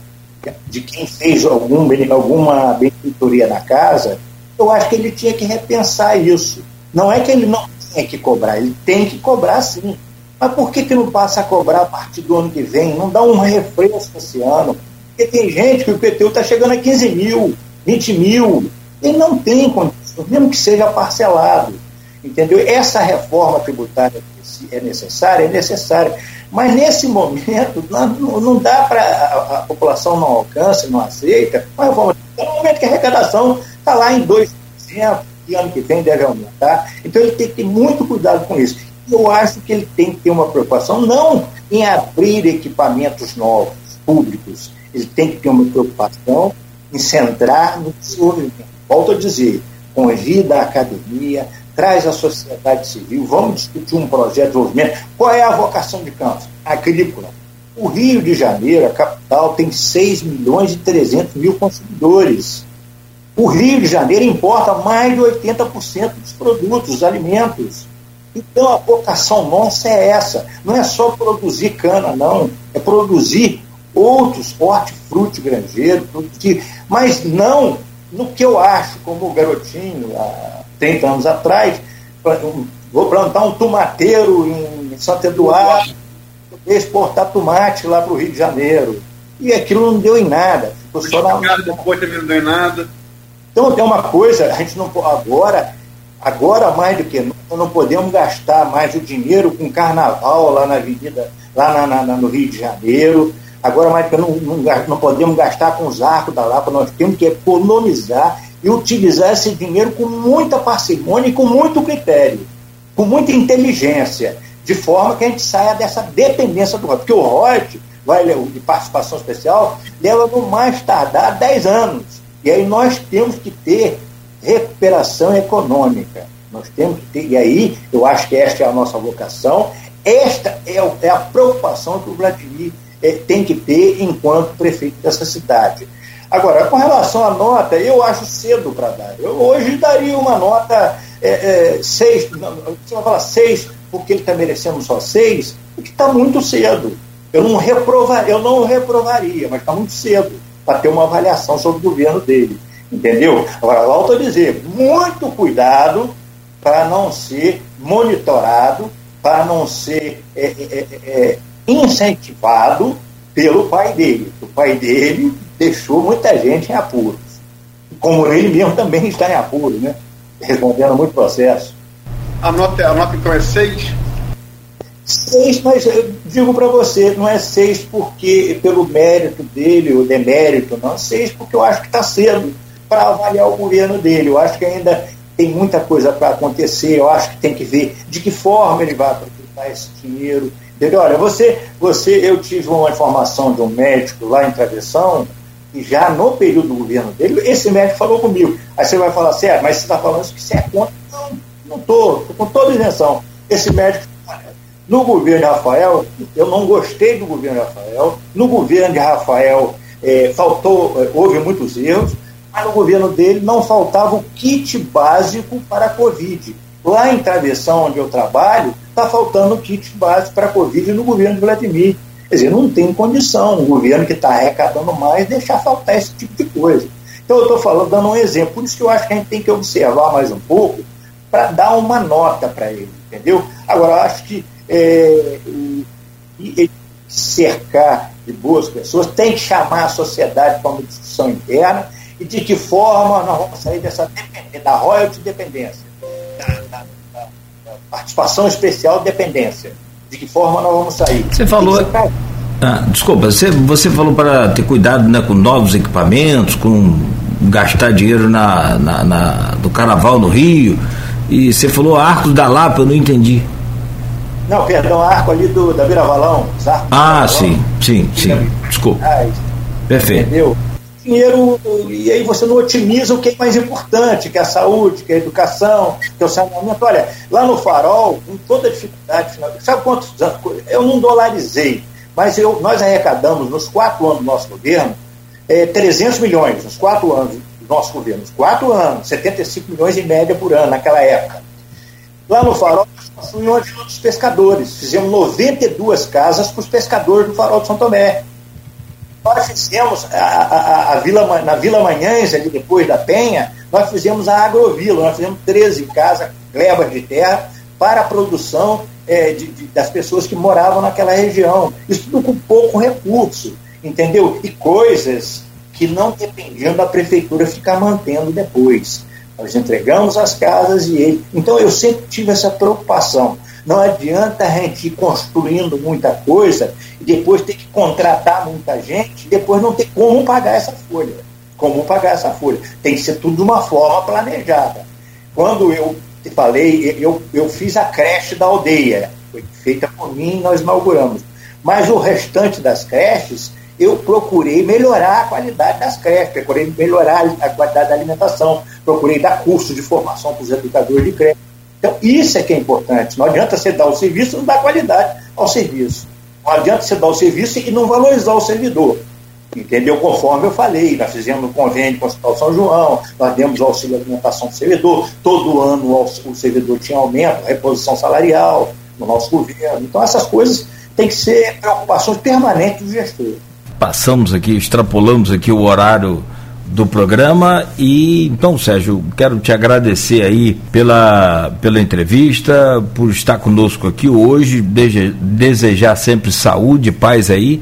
de quem fez algum, alguma benfeitoria na casa, eu acho que ele tinha que repensar isso. Não é que ele não tinha que cobrar, ele tem que cobrar sim. Mas por que, que não passa a cobrar a partir do ano que vem? Não dá um refresco esse ano? Porque tem gente que o IPTU está chegando a 15 mil, 20 mil. Ele não tem condições, mesmo que seja parcelado. Entendeu? Essa reforma tributária é necessária, é necessária. Mas nesse momento, não, não dá para. A, a, população não alcança, não aceita. Uma reforma é no momento que a arrecadação está lá em 2%, e ano que vem deve aumentar. Então ele tem que ter muito cuidado com isso. Eu acho que ele tem que ter uma preocupação, não em abrir equipamentos novos, públicos. Ele tem que ter uma preocupação em centrar no desenvolvimento. Volto a dizer, convida a academia, traz a sociedade civil, vamos discutir um projeto de desenvolvimento. Qual é a vocação de Campos? Agrícola. O Rio de Janeiro, a capital, tem 6 milhões e 300 mil consumidores. O Rio de Janeiro importa mais de 80% dos produtos, dos alimentos. Então a vocação nossa é essa. Não é só produzir cana, não. É produzir outros hortifruti granjeiro, produzir, mas não no que eu acho, como o garotinho, a 30 anos atrás, vou plantar um tomateiro em Santo Eduardo, exportar tomate lá para o Rio de Janeiro. E aquilo não deu em nada. Ficou só na... Depois também não deu em nada. Então tem uma coisa, a gente não agora, agora mais do que nós não podemos gastar mais o dinheiro com carnaval lá na avenida, lá na, na, no Rio de Janeiro. Agora mais do que não, não, não podemos gastar com os arcos da Lapa, nós temos que economizar e utilizar esse dinheiro com muita parcimônia e com muito critério, com muita inteligência, de forma que a gente saia dessa dependência do royalties. Porque o royalties vai, de participação especial leva no mais tardar 10 anos. E aí nós temos que ter recuperação econômica. Nós temos que ter, e aí eu acho que esta é a nossa vocação, esta é, é a preocupação que o Vladimir é, tem que ter enquanto prefeito dessa cidade. Agora, com relação à nota, eu acho cedo para dar. Eu hoje daria uma nota 6, é, é, vai falar 6 porque ele está merecendo só 6, porque está muito cedo. Eu não, reprovar, eu não reprovaria, mas está muito cedo para ter uma avaliação sobre o governo dele. Entendeu? Agora, volto a dizer, muito cuidado para não ser monitorado, para não ser é, é, é, incentivado pelo pai dele. O pai dele deixou muita gente em apuros. Como ele mesmo também está em apuro, né? respondendo muito processo. A nota, a nota então é 6? Seis, mas eu digo para você, não é seis porque pelo mérito dele ou demérito, não. Seis porque eu acho que está cedo para avaliar o governo dele. Eu acho que ainda tem muita coisa para acontecer. Eu acho que tem que ver de que forma ele vai aproveitar esse dinheiro. Entendeu? Olha, você, você, eu tive uma informação de um médico lá em Travessão, e já no período do governo dele, esse médico falou comigo. Aí você vai falar, certo, mas você está falando que você é contra? Não, não estou, estou com toda isenção. Esse médico no governo de Rafael, eu não gostei do governo de Rafael. No governo de Rafael, é, faltou, é, houve muitos erros, mas no governo dele não faltava o kit básico para a Covid. Lá em Travessão, onde eu trabalho, está faltando o kit básico para a Covid no governo de Vladimir. Quer dizer, não tem condição o governo que está arrecadando mais deixar faltar esse tipo de coisa. Então eu estou falando, dando um exemplo. Por isso que eu acho que a gente tem que observar mais um pouco para dar uma nota para ele, entendeu? Agora, eu acho que é, e, cercar de boas pessoas, tem que chamar a sociedade para uma discussão interna e de que forma nós vamos sair dessa da royalty dependência, da, da, da, participação especial de dependência. De que forma nós vamos sair. Você falou. Ah, desculpa, você, você falou para ter cuidado né, com novos equipamentos, com gastar dinheiro na, na, na, do carnaval no Rio, e você falou Arcos da Lapa, eu não entendi. Não, perdão, arco ali do, da Vira Valão. Ah, sim, sim, sim. Desculpa. Ah, Perfeito. Entendeu? Dinheiro, e aí você não otimiza o que é mais importante, que é a saúde, que é a educação, que é o saneamento. Olha, lá no Farol, com toda a dificuldade, sabe quantos anos? Eu não dolarizei, mas eu, nós arrecadamos nos quatro anos do nosso governo é, 300 milhões, nos quatro anos do nosso governo. Nos quatro anos, 75 milhões em média por ano naquela época. Lá no Farol, construímos uma dos pescadores. Fizemos 92 casas para os pescadores do Farol de São Tomé. Nós fizemos a, a, a Vila, na Vila Manhães, ali depois da Penha, nós fizemos a agrovila, nós fizemos 13 casas, glebas de terra, para a produção é, de, de, das pessoas que moravam naquela região. Isso tudo com pouco recurso, entendeu? E coisas que não dependiam da prefeitura ficar mantendo depois. Nós entregamos as casas e ele. Então eu sempre tive essa preocupação. Não adianta a gente ir construindo muita coisa e depois ter que contratar muita gente depois não ter como pagar essa folha. Como pagar essa folha. Tem que ser tudo de uma forma planejada. Quando eu te falei, eu, eu fiz a creche da aldeia. Foi feita por mim nós inauguramos. Mas o restante das creches eu procurei melhorar a qualidade das creches, procurei melhorar a qualidade da alimentação, procurei dar curso de formação para os educadores de creche. Então, isso é que é importante. Não adianta você dar o serviço e não dar qualidade ao serviço. Não adianta você dar o serviço e não valorizar o servidor. Entendeu? Conforme eu falei, nós fizemos um convênio com o Hospital São João, nós demos o auxílio de alimentação do servidor, todo ano o servidor tinha aumento, reposição salarial no nosso governo. Então, essas coisas têm que ser preocupações permanentes do gestor passamos aqui, extrapolamos aqui o horário do programa e então Sérgio quero te agradecer aí pela, pela entrevista por estar conosco aqui hoje desejar sempre saúde paz aí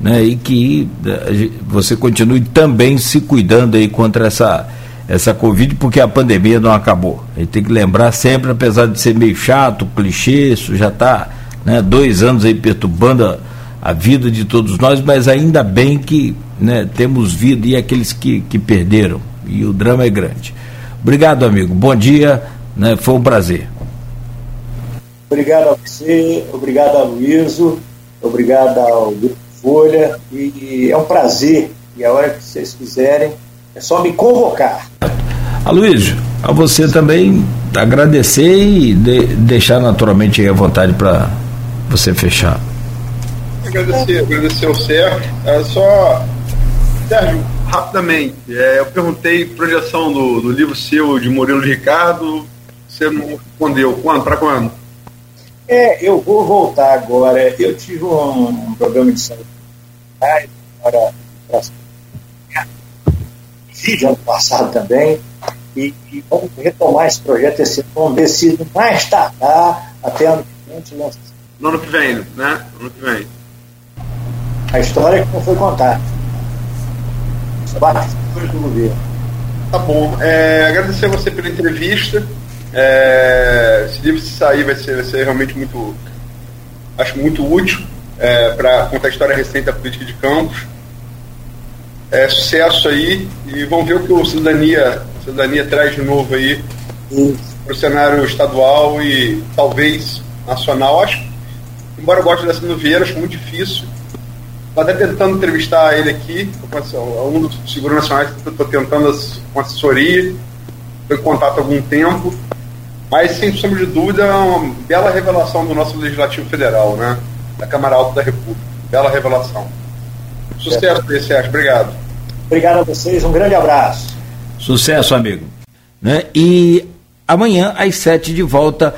né e que eh, você continue também se cuidando aí contra essa essa covid porque a pandemia não acabou a gente tem que lembrar sempre apesar de ser meio chato clichê isso já está né dois anos aí perturbando a, a vida de todos nós, mas ainda bem que né, temos vida e aqueles que, que perderam. E o drama é grande. Obrigado, amigo. Bom dia. Né, foi um prazer. Obrigado a você, obrigado a Luíso, obrigado ao Grupo Folha. E é um prazer. E a hora que vocês quiserem, é só me convocar. Aloysio, a você também agradecer e de, deixar naturalmente à vontade para você fechar agradecer, agradecer ao Sérgio. É, só, Sérgio, rapidamente, é, eu perguntei projeção do, do livro seu de Murilo Ricardo, você não respondeu. Quando? Para quando? É, eu vou voltar agora. Eu tive um, um programa de saúde para, para vídeo ano passado também. e, e vamos retomar esse projeto esse ano, decido mais tardar até ano que vem. No ano que vem, né? No ano que vem. A história que não foi contada. Bastidores do governo. Tá bom. É, agradecer a você pela entrevista. É, esse livro se sair vai ser, vai ser realmente muito acho muito útil é, para contar a história recente da política de Campos. É, sucesso aí e vamos ver o que o Cidadania, a Cidadania traz de novo aí para o cenário estadual e talvez nacional. Acho, embora eu goste da Sino Vieira, acho muito difícil. Estou até tentando entrevistar ele aqui, um dos nacionais que estou tentando com assessoria, estou em contato há algum tempo, mas sem sombra de dúvida é uma bela revelação do nosso Legislativo Federal, né? Da Câmara Alta da República. Bela revelação. Sucesso, Sérgio. Obrigado. Obrigado a vocês. Um grande abraço. Sucesso, amigo. Né? E amanhã, às sete, de volta